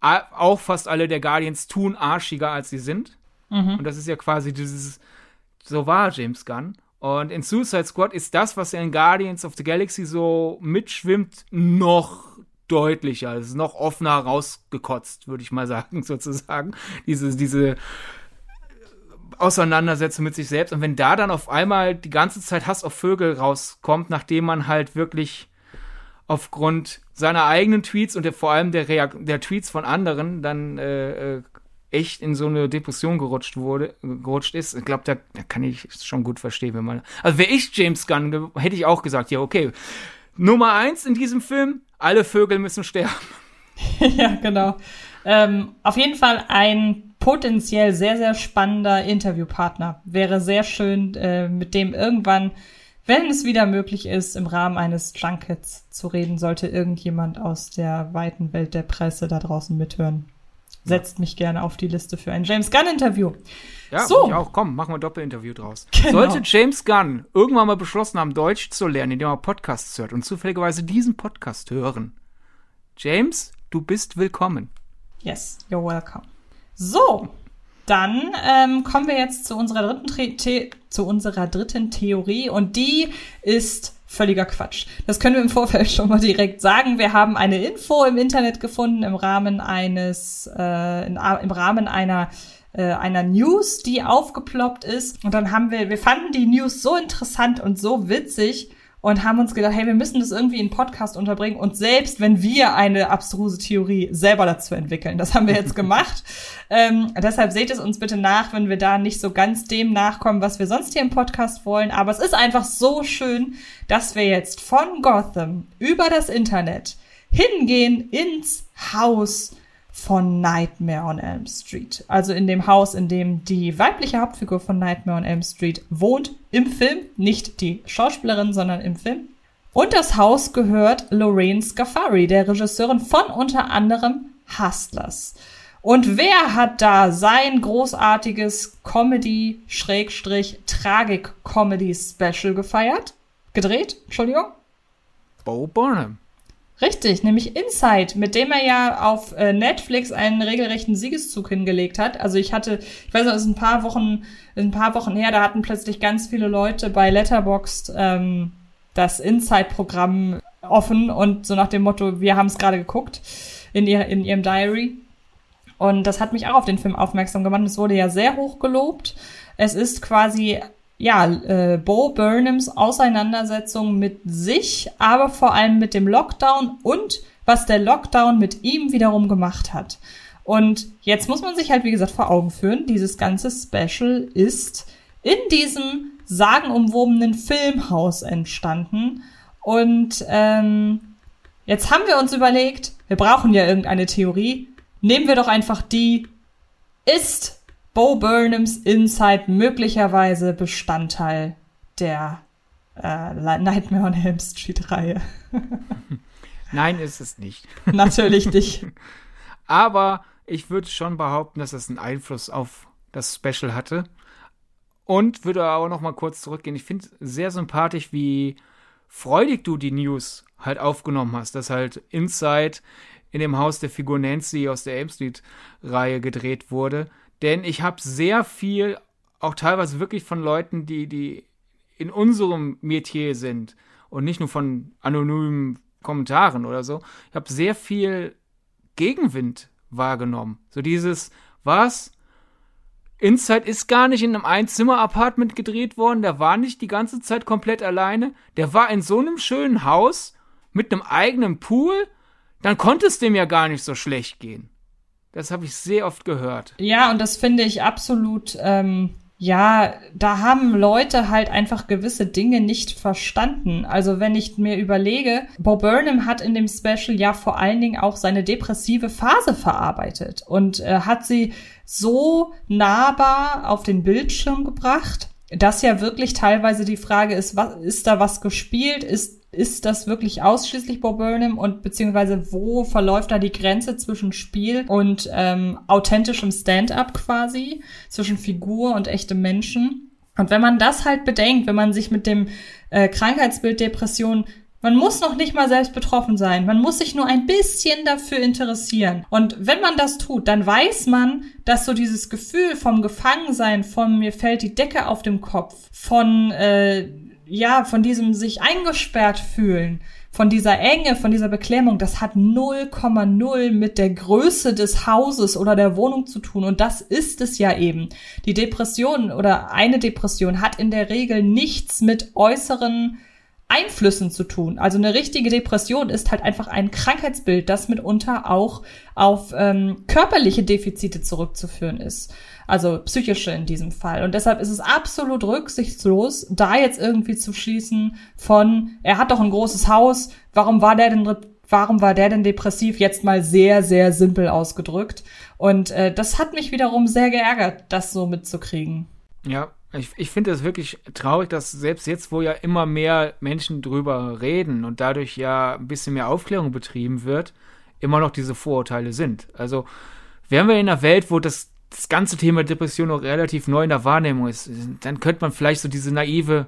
auch fast alle der Guardians tun arschiger, als sie sind. Mhm. Und das ist ja quasi dieses, so war James Gunn. Und in Suicide Squad ist das, was in Guardians of the Galaxy so mitschwimmt, noch deutlicher, es ist noch offener rausgekotzt, würde ich mal [laughs] sagen, sozusagen. Diese, diese Auseinandersetzung mit sich selbst. Und wenn da dann auf einmal die ganze Zeit Hass auf Vögel rauskommt, nachdem man halt wirklich aufgrund seiner eigenen Tweets und der, vor allem der, Reak der Tweets von anderen dann äh, äh, echt in so eine Depression gerutscht wurde, gerutscht ist. Ich glaube, da, da kann ich es schon gut verstehen, wenn man. Also wäre ich James Gunn, hätte ich auch gesagt, ja, okay. Nummer eins in diesem Film, alle Vögel müssen sterben. [laughs] ja, genau. Ähm, auf jeden Fall ein potenziell sehr, sehr spannender Interviewpartner. Wäre sehr schön, äh, mit dem irgendwann, wenn es wieder möglich ist, im Rahmen eines Junkets zu reden, sollte irgendjemand aus der weiten Welt der Presse da draußen mithören. Setzt mich gerne auf die Liste für ein James Gunn-Interview. Ja, so. ich auch. Komm, machen wir ein Doppelinterview draus. Genau. Sollte James Gunn irgendwann mal beschlossen haben, Deutsch zu lernen, indem er Podcasts hört und zufälligerweise diesen Podcast hören. James, du bist willkommen. Yes, you're welcome. So, dann ähm, kommen wir jetzt zu unserer dritten, zu unserer dritten Theorie und die ist völliger Quatsch. Das können wir im Vorfeld schon mal direkt sagen. Wir haben eine Info im Internet gefunden im Rahmen eines, äh, in, im Rahmen einer äh, einer News, die aufgeploppt ist. Und dann haben wir, wir fanden die News so interessant und so witzig und haben uns gedacht, hey, wir müssen das irgendwie in Podcast unterbringen und selbst wenn wir eine abstruse Theorie selber dazu entwickeln. Das haben wir jetzt [laughs] gemacht. Ähm, deshalb seht es uns bitte nach, wenn wir da nicht so ganz dem nachkommen, was wir sonst hier im Podcast wollen. Aber es ist einfach so schön, dass wir jetzt von Gotham über das Internet hingehen ins Haus von Nightmare on Elm Street. Also in dem Haus, in dem die weibliche Hauptfigur von Nightmare on Elm Street wohnt, im Film, nicht die Schauspielerin, sondern im Film. Und das Haus gehört Lorraine Scafari, der Regisseurin von unter anderem Hustlers. Und wer hat da sein großartiges Comedy-Tragik-Comedy-Special gefeiert? Gedreht? Entschuldigung? Bo Burnham. Richtig, nämlich Inside, mit dem er ja auf äh, Netflix einen regelrechten Siegeszug hingelegt hat. Also ich hatte, ich weiß noch, es ist ein paar Wochen, ein paar Wochen her, da hatten plötzlich ganz viele Leute bei Letterboxd ähm, das Inside-Programm offen und so nach dem Motto, wir haben es gerade geguckt in, ihr, in ihrem Diary. Und das hat mich auch auf den Film aufmerksam gemacht. Es wurde ja sehr hoch gelobt. Es ist quasi ja, äh, Bo Burnhams Auseinandersetzung mit sich, aber vor allem mit dem Lockdown und was der Lockdown mit ihm wiederum gemacht hat. Und jetzt muss man sich halt, wie gesagt, vor Augen führen, dieses ganze Special ist in diesem sagenumwobenen Filmhaus entstanden. Und ähm, jetzt haben wir uns überlegt, wir brauchen ja irgendeine Theorie. Nehmen wir doch einfach die, ist Bo Burnhams Inside möglicherweise Bestandteil der äh, Nightmare on Elm Street Reihe. [laughs] Nein, ist es nicht. [laughs] Natürlich nicht. [laughs] Aber ich würde schon behaupten, dass es einen Einfluss auf das Special hatte. Und würde auch noch mal kurz zurückgehen. Ich finde sehr sympathisch, wie freudig du die News halt aufgenommen hast, dass halt Inside in dem Haus der Figur Nancy aus der Elm Street Reihe gedreht wurde denn ich habe sehr viel, auch teilweise wirklich von Leuten, die, die in unserem Metier sind und nicht nur von anonymen Kommentaren oder so. Ich habe sehr viel Gegenwind wahrgenommen. So dieses, was? Inside ist gar nicht in einem Einzimmer-Apartment gedreht worden. Der war nicht die ganze Zeit komplett alleine. Der war in so einem schönen Haus mit einem eigenen Pool. Dann konnte es dem ja gar nicht so schlecht gehen. Das habe ich sehr oft gehört. Ja, und das finde ich absolut, ähm, ja, da haben Leute halt einfach gewisse Dinge nicht verstanden. Also wenn ich mir überlege, Bob Burnham hat in dem Special ja vor allen Dingen auch seine depressive Phase verarbeitet und äh, hat sie so nahbar auf den Bildschirm gebracht, dass ja wirklich teilweise die Frage ist, was, ist da was gespielt? Ist ist das wirklich ausschließlich Bo Burnham und beziehungsweise wo verläuft da die Grenze zwischen Spiel und ähm, authentischem Stand-up quasi, zwischen Figur und echtem Menschen? Und wenn man das halt bedenkt, wenn man sich mit dem äh, Krankheitsbild Depression man muss noch nicht mal selbst betroffen sein. Man muss sich nur ein bisschen dafür interessieren. Und wenn man das tut, dann weiß man, dass so dieses Gefühl vom Gefangensein, von mir fällt die Decke auf dem Kopf, von äh, ja, von diesem sich eingesperrt fühlen, von dieser Enge, von dieser Beklemmung, das hat 0,0 mit der Größe des Hauses oder der Wohnung zu tun. Und das ist es ja eben. Die Depression oder eine Depression hat in der Regel nichts mit äußeren Einflüssen zu tun. Also eine richtige Depression ist halt einfach ein Krankheitsbild, das mitunter auch auf ähm, körperliche Defizite zurückzuführen ist also psychische in diesem Fall. Und deshalb ist es absolut rücksichtslos, da jetzt irgendwie zu schließen von, er hat doch ein großes Haus, warum war der denn warum war der denn depressiv? Jetzt mal sehr, sehr simpel ausgedrückt. Und äh, das hat mich wiederum sehr geärgert, das so mitzukriegen. Ja, ich, ich finde es wirklich traurig, dass selbst jetzt, wo ja immer mehr Menschen drüber reden und dadurch ja ein bisschen mehr Aufklärung betrieben wird, immer noch diese Vorurteile sind. Also wären wir in einer Welt, wo das das ganze Thema Depression noch relativ neu in der Wahrnehmung ist, dann könnte man vielleicht so diese naive,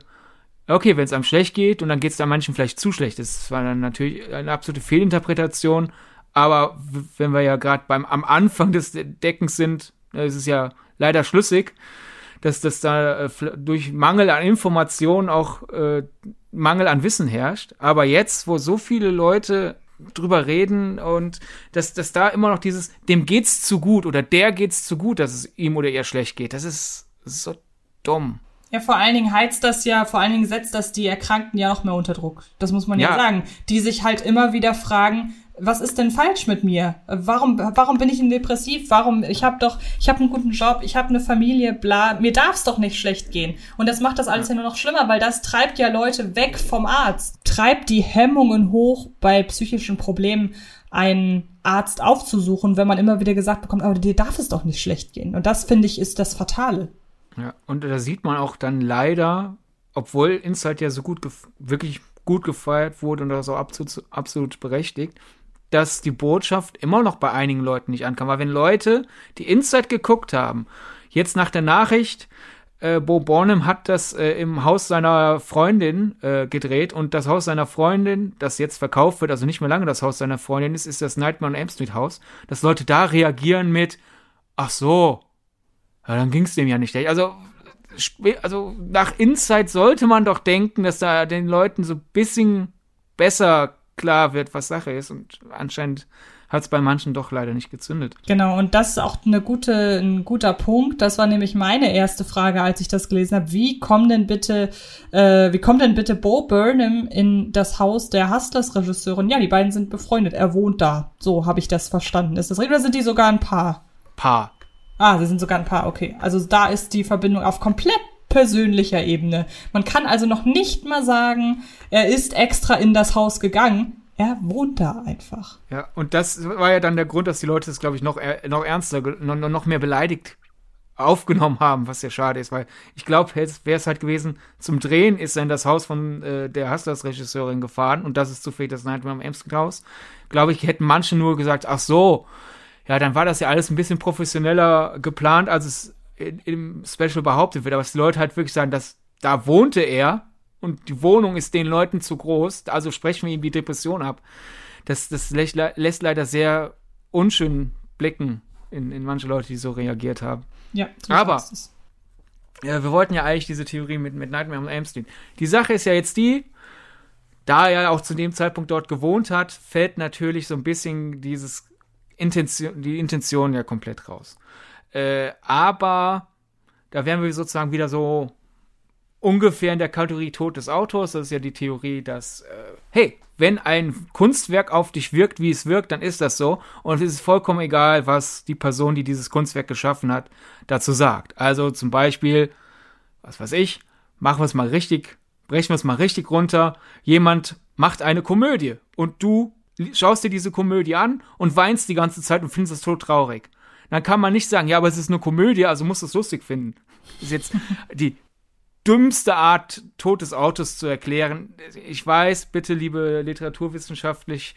okay, wenn es einem schlecht geht und dann geht es da manchen vielleicht zu schlecht. Das war dann natürlich eine absolute Fehlinterpretation, aber wenn wir ja gerade beim am Anfang des Deckens sind, ist es ja leider schlüssig, dass das da äh, durch Mangel an Informationen auch äh, Mangel an Wissen herrscht. Aber jetzt, wo so viele Leute drüber reden und dass, dass da immer noch dieses, dem geht's zu gut oder der geht's zu gut, dass es ihm oder ihr schlecht geht. Das ist, so dumm. Ja, vor allen Dingen heizt das ja, vor allen Dingen setzt das die Erkrankten ja noch mehr unter Druck. Das muss man ja, ja sagen. Die sich halt immer wieder fragen, was ist denn falsch mit mir? Warum, warum bin ich denn depressiv? Warum, ich habe doch, ich habe einen guten Job, ich habe eine Familie, bla, mir darf es doch nicht schlecht gehen. Und das macht das alles ja. nur noch schlimmer, weil das treibt ja Leute weg vom Arzt, treibt die Hemmungen hoch bei psychischen Problemen einen Arzt aufzusuchen, wenn man immer wieder gesagt bekommt, aber dir darf es doch nicht schlecht gehen. Und das finde ich ist das Fatale. Ja, und da sieht man auch dann leider, obwohl Insight ja so gut, wirklich gut gefeiert wurde und das auch absolut, absolut berechtigt, dass die Botschaft immer noch bei einigen Leuten nicht ankam. Weil wenn Leute, die Inside geguckt haben, jetzt nach der Nachricht, äh, Bo Burnham hat das äh, im Haus seiner Freundin äh, gedreht und das Haus seiner Freundin, das jetzt verkauft wird, also nicht mehr lange das Haus seiner Freundin ist, ist das Nightmare on Elm Street Haus, dass Leute da reagieren mit, ach so, ja, dann ging es dem ja nicht. Also, also nach Inside sollte man doch denken, dass da den Leuten so ein bisschen besser klar wird, was Sache ist. Und anscheinend hat es bei manchen doch leider nicht gezündet. Genau, und das ist auch eine gute, ein guter Punkt. Das war nämlich meine erste Frage, als ich das gelesen habe. Wie kommt denn bitte, äh, wie kommt denn bitte Bo Burnham in das Haus der Hustlers-Regisseurin? Ja, die beiden sind befreundet. Er wohnt da. So habe ich das verstanden. Ist das richtig oder sind die sogar ein Paar? Paar. Ah, sie sind sogar ein Paar, okay. Also da ist die Verbindung auf komplett persönlicher Ebene. Man kann also noch nicht mal sagen, er ist extra in das Haus gegangen. Er wohnt da einfach. Ja, und das war ja dann der Grund, dass die Leute das, glaube ich, noch, noch ernster, noch, noch mehr beleidigt aufgenommen haben, was ja schade ist, weil ich glaube, wäre es halt gewesen, zum Drehen ist er in das Haus von äh, der Hustlers-Regisseurin gefahren und das ist zufällig das Nightmare am Amsterdam Haus. Glaube ich, hätten manche nur gesagt, ach so, ja, dann war das ja alles ein bisschen professioneller geplant, als es im Special behauptet wird, aber dass die Leute halt wirklich sagen, dass da wohnte er und die Wohnung ist den Leuten zu groß, also sprechen wir ihm die Depression ab. Das, das lässt, lässt leider sehr unschön blicken in, in manche Leute, die so reagiert haben. Ja, so aber ja, wir wollten ja eigentlich diese Theorie mit, mit Nightmare on Elm Street. Die Sache ist ja jetzt die, da er auch zu dem Zeitpunkt dort gewohnt hat, fällt natürlich so ein bisschen dieses Intention, die Intention ja komplett raus. Äh, aber da wären wir sozusagen wieder so ungefähr in der Kategorie Tod des Autors. Das ist ja die Theorie, dass, äh, hey, wenn ein Kunstwerk auf dich wirkt, wie es wirkt, dann ist das so. Und es ist vollkommen egal, was die Person, die dieses Kunstwerk geschaffen hat, dazu sagt. Also zum Beispiel, was weiß ich, machen wir es mal richtig, brechen wir es mal richtig runter. Jemand macht eine Komödie und du schaust dir diese Komödie an und weinst die ganze Zeit und findest es tot traurig dann kann man nicht sagen, ja, aber es ist eine Komödie, also musst du es lustig finden. Das ist jetzt die dümmste Art, Tod des Autos zu erklären. Ich weiß, bitte, liebe literaturwissenschaftlich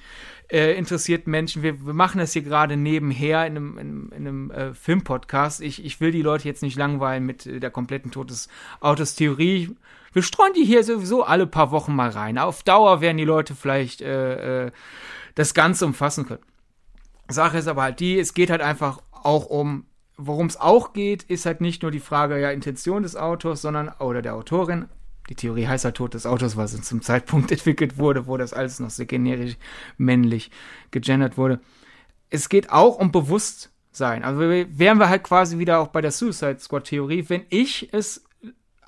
äh, interessierten Menschen, wir, wir machen das hier gerade nebenher in einem, in, in einem äh, Filmpodcast. Ich, ich will die Leute jetzt nicht langweilen mit äh, der kompletten Tod des Autos Theorie. Wir streuen die hier sowieso alle paar Wochen mal rein. Auf Dauer werden die Leute vielleicht äh, äh, das Ganze umfassen können. Sache ist aber halt die, es geht halt einfach auch um worum es auch geht, ist halt nicht nur die Frage ja Intention des Autors, sondern oder der Autorin. Die Theorie heißt halt Tod des Autors, weil es zum Zeitpunkt [laughs] entwickelt wurde, wo das alles noch sehr generisch männlich gegendert wurde. Es geht auch um Bewusstsein. Also wären wir halt quasi wieder auch bei der Suicide Squad Theorie, wenn ich es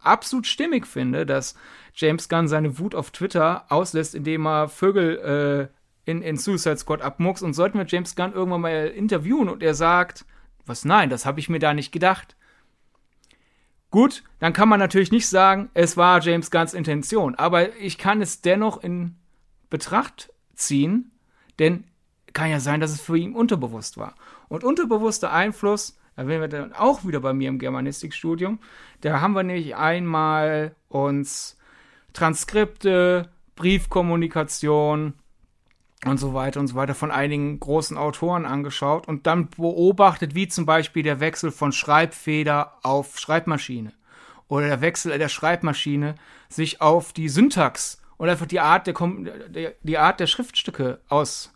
absolut stimmig finde, dass James Gunn seine Wut auf Twitter auslässt, indem er Vögel äh, in, in Suicide Squad abmucks und sollten wir James Gunn irgendwann mal interviewen und er sagt, was nein, das habe ich mir da nicht gedacht. Gut, dann kann man natürlich nicht sagen, es war James Gunns Intention, aber ich kann es dennoch in Betracht ziehen, denn kann ja sein, dass es für ihn unterbewusst war. Und unterbewusster Einfluss, da wären wir dann auch wieder bei mir im Germanistikstudium, da haben wir nämlich einmal uns Transkripte, Briefkommunikation, und so weiter und so weiter von einigen großen Autoren angeschaut und dann beobachtet, wie zum Beispiel der Wechsel von Schreibfeder auf Schreibmaschine oder der Wechsel der Schreibmaschine sich auf die Syntax und einfach die Art der, die Art der Schriftstücke aus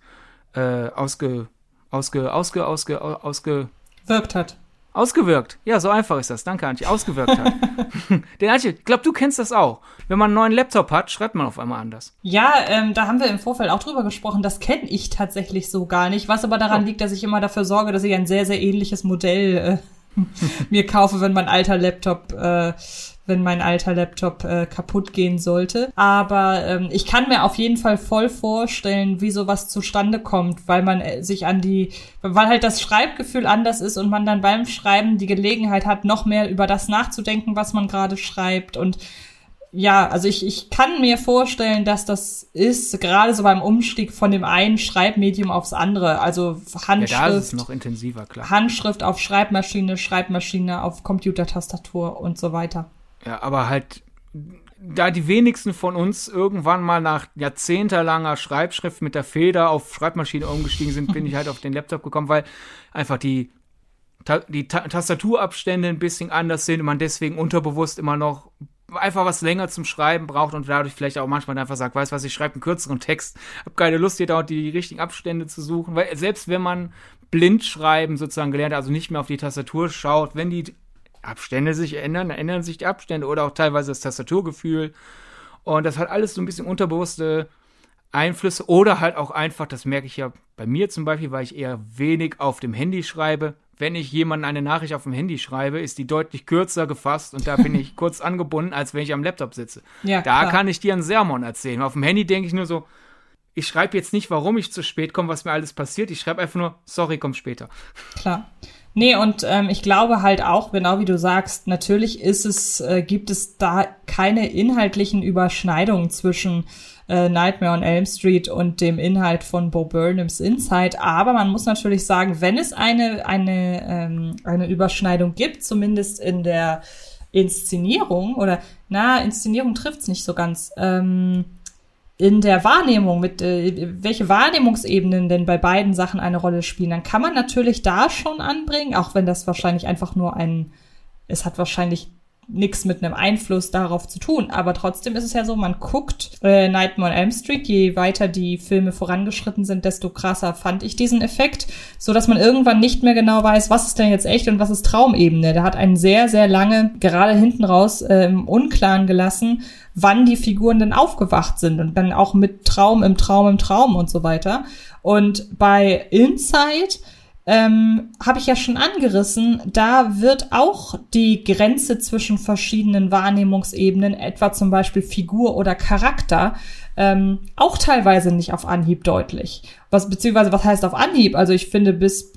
äh, ausge ausge ausge ausge ausge wirkt hat. Ausgewirkt. Ja, so einfach ist das. Danke, Antje. Ausgewirkt hat. [laughs] Den Antje, ich glaube, du kennst das auch. Wenn man einen neuen Laptop hat, schreibt man auf einmal anders. Ja, ähm, da haben wir im Vorfeld auch drüber gesprochen. Das kenne ich tatsächlich so gar nicht. Was aber daran oh. liegt, dass ich immer dafür sorge, dass ich ein sehr, sehr ähnliches Modell äh, [laughs] mir kaufe, wenn mein alter Laptop äh, wenn mein alter Laptop äh, kaputt gehen sollte. Aber ähm, ich kann mir auf jeden Fall voll vorstellen, wie sowas zustande kommt, weil man äh, sich an die, weil halt das Schreibgefühl anders ist und man dann beim Schreiben die Gelegenheit hat, noch mehr über das nachzudenken, was man gerade schreibt und ja, also ich, ich kann mir vorstellen, dass das ist, gerade so beim Umstieg von dem einen Schreibmedium aufs andere, also Handschrift. Ja, da ist es noch intensiver, klar. Handschrift auf Schreibmaschine, Schreibmaschine auf Computertastatur und so weiter. Ja, aber halt, da die wenigsten von uns irgendwann mal nach jahrzehntelanger Schreibschrift mit der Feder auf Schreibmaschine umgestiegen sind, bin ich halt auf den Laptop gekommen, weil einfach die, die Tastaturabstände ein bisschen anders sind und man deswegen unterbewusst immer noch einfach was länger zum Schreiben braucht und dadurch vielleicht auch manchmal einfach sagt, weiß was, ich schreibe einen kürzeren Text, hab keine Lust, hier dauernd die richtigen Abstände zu suchen, weil selbst wenn man blind schreiben sozusagen gelernt, also nicht mehr auf die Tastatur schaut, wenn die Abstände sich ändern, dann ändern sich die Abstände oder auch teilweise das Tastaturgefühl. Und das hat alles so ein bisschen unterbewusste Einflüsse oder halt auch einfach, das merke ich ja bei mir zum Beispiel, weil ich eher wenig auf dem Handy schreibe. Wenn ich jemandem eine Nachricht auf dem Handy schreibe, ist die deutlich kürzer gefasst und da bin ich [laughs] kurz angebunden, als wenn ich am Laptop sitze. Ja, da klar. kann ich dir einen Sermon erzählen. Auf dem Handy denke ich nur so, ich schreibe jetzt nicht, warum ich zu spät komme, was mir alles passiert. Ich schreibe einfach nur, sorry, komm später. Klar. Nee, und ähm, ich glaube halt auch, genau wie du sagst, natürlich ist es, äh, gibt es da keine inhaltlichen Überschneidungen zwischen äh, Nightmare on Elm Street und dem Inhalt von Bo Burnhams Inside. Aber man muss natürlich sagen, wenn es eine, eine, ähm, eine Überschneidung gibt, zumindest in der Inszenierung, oder na, Inszenierung trifft's nicht so ganz. Ähm, in der Wahrnehmung, mit äh, welche Wahrnehmungsebenen denn bei beiden Sachen eine Rolle spielen, dann kann man natürlich da schon anbringen, auch wenn das wahrscheinlich einfach nur ein, es hat wahrscheinlich nichts mit einem Einfluss darauf zu tun. Aber trotzdem ist es ja so, man guckt äh, Nightmare on Elm Street, je weiter die Filme vorangeschritten sind, desto krasser fand ich diesen Effekt, so dass man irgendwann nicht mehr genau weiß, was ist denn jetzt echt und was ist Traumebene. Der hat einen sehr, sehr lange, gerade hinten raus, äh, im Unklaren gelassen, wann die Figuren denn aufgewacht sind und dann auch mit Traum im Traum im Traum und so weiter. Und bei Inside ähm, habe ich ja schon angerissen, da wird auch die Grenze zwischen verschiedenen Wahrnehmungsebenen, etwa zum Beispiel Figur oder Charakter, ähm, auch teilweise nicht auf Anhieb deutlich. Was beziehungsweise was heißt auf Anhieb? Also ich finde, bis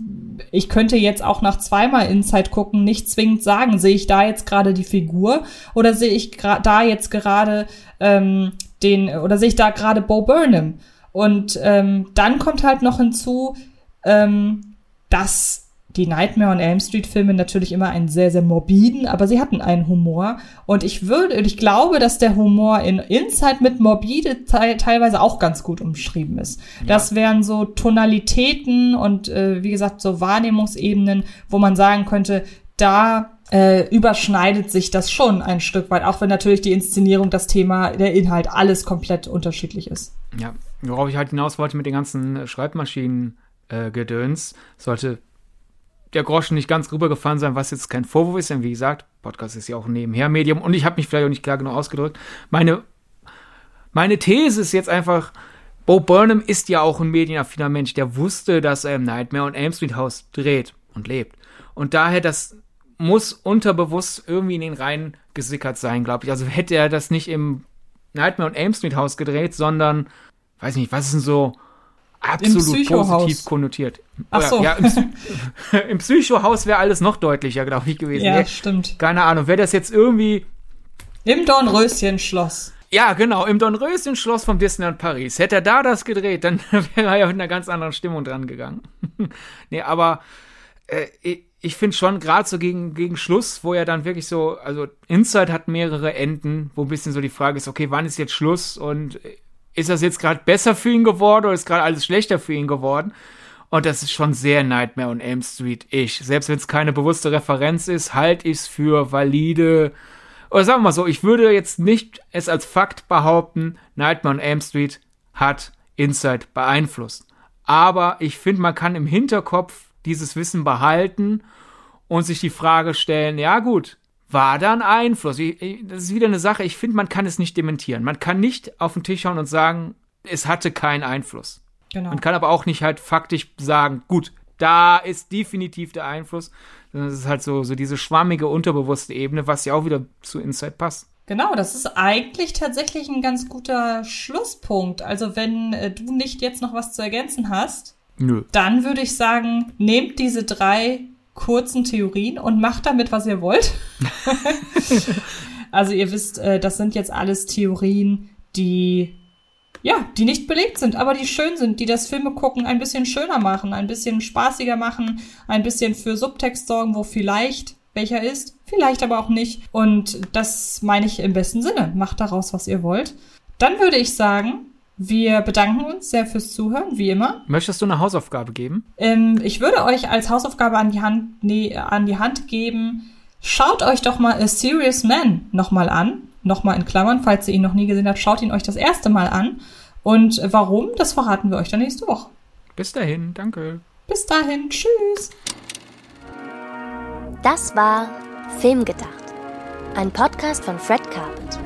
ich könnte jetzt auch nach zweimal Inside gucken nicht zwingend sagen, sehe ich da jetzt gerade die Figur oder sehe ich da jetzt gerade ähm, den oder sehe ich da gerade Bo Burnham? Und ähm, dann kommt halt noch hinzu, ähm, dass die Nightmare on Elm Street Filme natürlich immer einen sehr, sehr morbiden, aber sie hatten einen Humor. Und ich würde, ich glaube, dass der Humor in Inside mit morbide te teilweise auch ganz gut umschrieben ist. Ja. Das wären so Tonalitäten und, äh, wie gesagt, so Wahrnehmungsebenen, wo man sagen könnte, da äh, überschneidet sich das schon ein Stück weit, auch wenn natürlich die Inszenierung, das Thema, der Inhalt, alles komplett unterschiedlich ist. Ja, worauf ich halt hinaus wollte mit den ganzen Schreibmaschinen äh, Gedöns, sollte der Groschen nicht ganz rübergefallen sein, was jetzt kein Vorwurf ist, denn wie gesagt, Podcast ist ja auch ein Nebenher-Medium und ich habe mich vielleicht auch nicht klar genug ausgedrückt. Meine, meine These ist jetzt einfach, Bo Burnham ist ja auch ein medienaffiner Mensch, der wusste, dass er im Nightmare und Elm Street House dreht und lebt. Und daher, das muss unterbewusst irgendwie in den Reihen gesickert sein, glaube ich. Also hätte er das nicht im Nightmare und Elm Street House gedreht, sondern, weiß nicht, was ist denn so absolut positiv konnotiert. Ach so. Ja, im, [laughs] im Psychohaus wäre alles noch deutlicher, glaube ich, gewesen. Ja, nee, stimmt. Keine Ahnung, wäre das jetzt irgendwie. Im Dornröschen-Schloss. Ja, genau, im Dornröschen-Schloss vom Disneyland Paris. Hätte er da das gedreht, dann [laughs] wäre er ja mit einer ganz anderen Stimmung dran gegangen. [laughs] nee, aber äh, ich, ich finde schon, gerade so gegen, gegen Schluss, wo er dann wirklich so, also Inside hat mehrere Enden, wo ein bisschen so die Frage ist, okay, wann ist jetzt Schluss und ist das jetzt gerade besser für ihn geworden oder ist gerade alles schlechter für ihn geworden? Und das ist schon sehr Nightmare und Elm Street ich. Selbst wenn es keine bewusste Referenz ist, halte ich es für valide. Oder sagen wir mal so, ich würde jetzt nicht es als Fakt behaupten, Nightmare on Elm Street hat Inside beeinflusst. Aber ich finde, man kann im Hinterkopf dieses Wissen behalten und sich die Frage stellen, ja gut, war da ein Einfluss? das ist wieder eine Sache, ich finde, man kann es nicht dementieren. Man kann nicht auf den Tisch hauen und sagen, es hatte keinen Einfluss. Genau. Man kann aber auch nicht halt faktisch sagen, gut, da ist definitiv der Einfluss. Es ist halt so, so diese schwammige, unterbewusste Ebene, was ja auch wieder zu Inside passt. Genau, das ist eigentlich tatsächlich ein ganz guter Schlusspunkt. Also wenn äh, du nicht jetzt noch was zu ergänzen hast, Nö. dann würde ich sagen, nehmt diese drei kurzen Theorien und macht damit, was ihr wollt. [laughs] also ihr wisst, äh, das sind jetzt alles Theorien, die ja, die nicht belegt sind, aber die schön sind, die das Filme gucken ein bisschen schöner machen, ein bisschen spaßiger machen, ein bisschen für Subtext sorgen, wo vielleicht welcher ist, vielleicht aber auch nicht. Und das meine ich im besten Sinne. Macht daraus, was ihr wollt. Dann würde ich sagen, wir bedanken uns sehr fürs Zuhören, wie immer. Möchtest du eine Hausaufgabe geben? Ähm, ich würde euch als Hausaufgabe an die Hand, nee, an die Hand geben. Schaut euch doch mal A Serious Man nochmal an. Nochmal in Klammern, falls ihr ihn noch nie gesehen habt, schaut ihn euch das erste Mal an. Und warum, das verraten wir euch dann nächste Woche. Bis dahin, danke. Bis dahin, tschüss. Das war Filmgedacht. Ein Podcast von Fred Carpet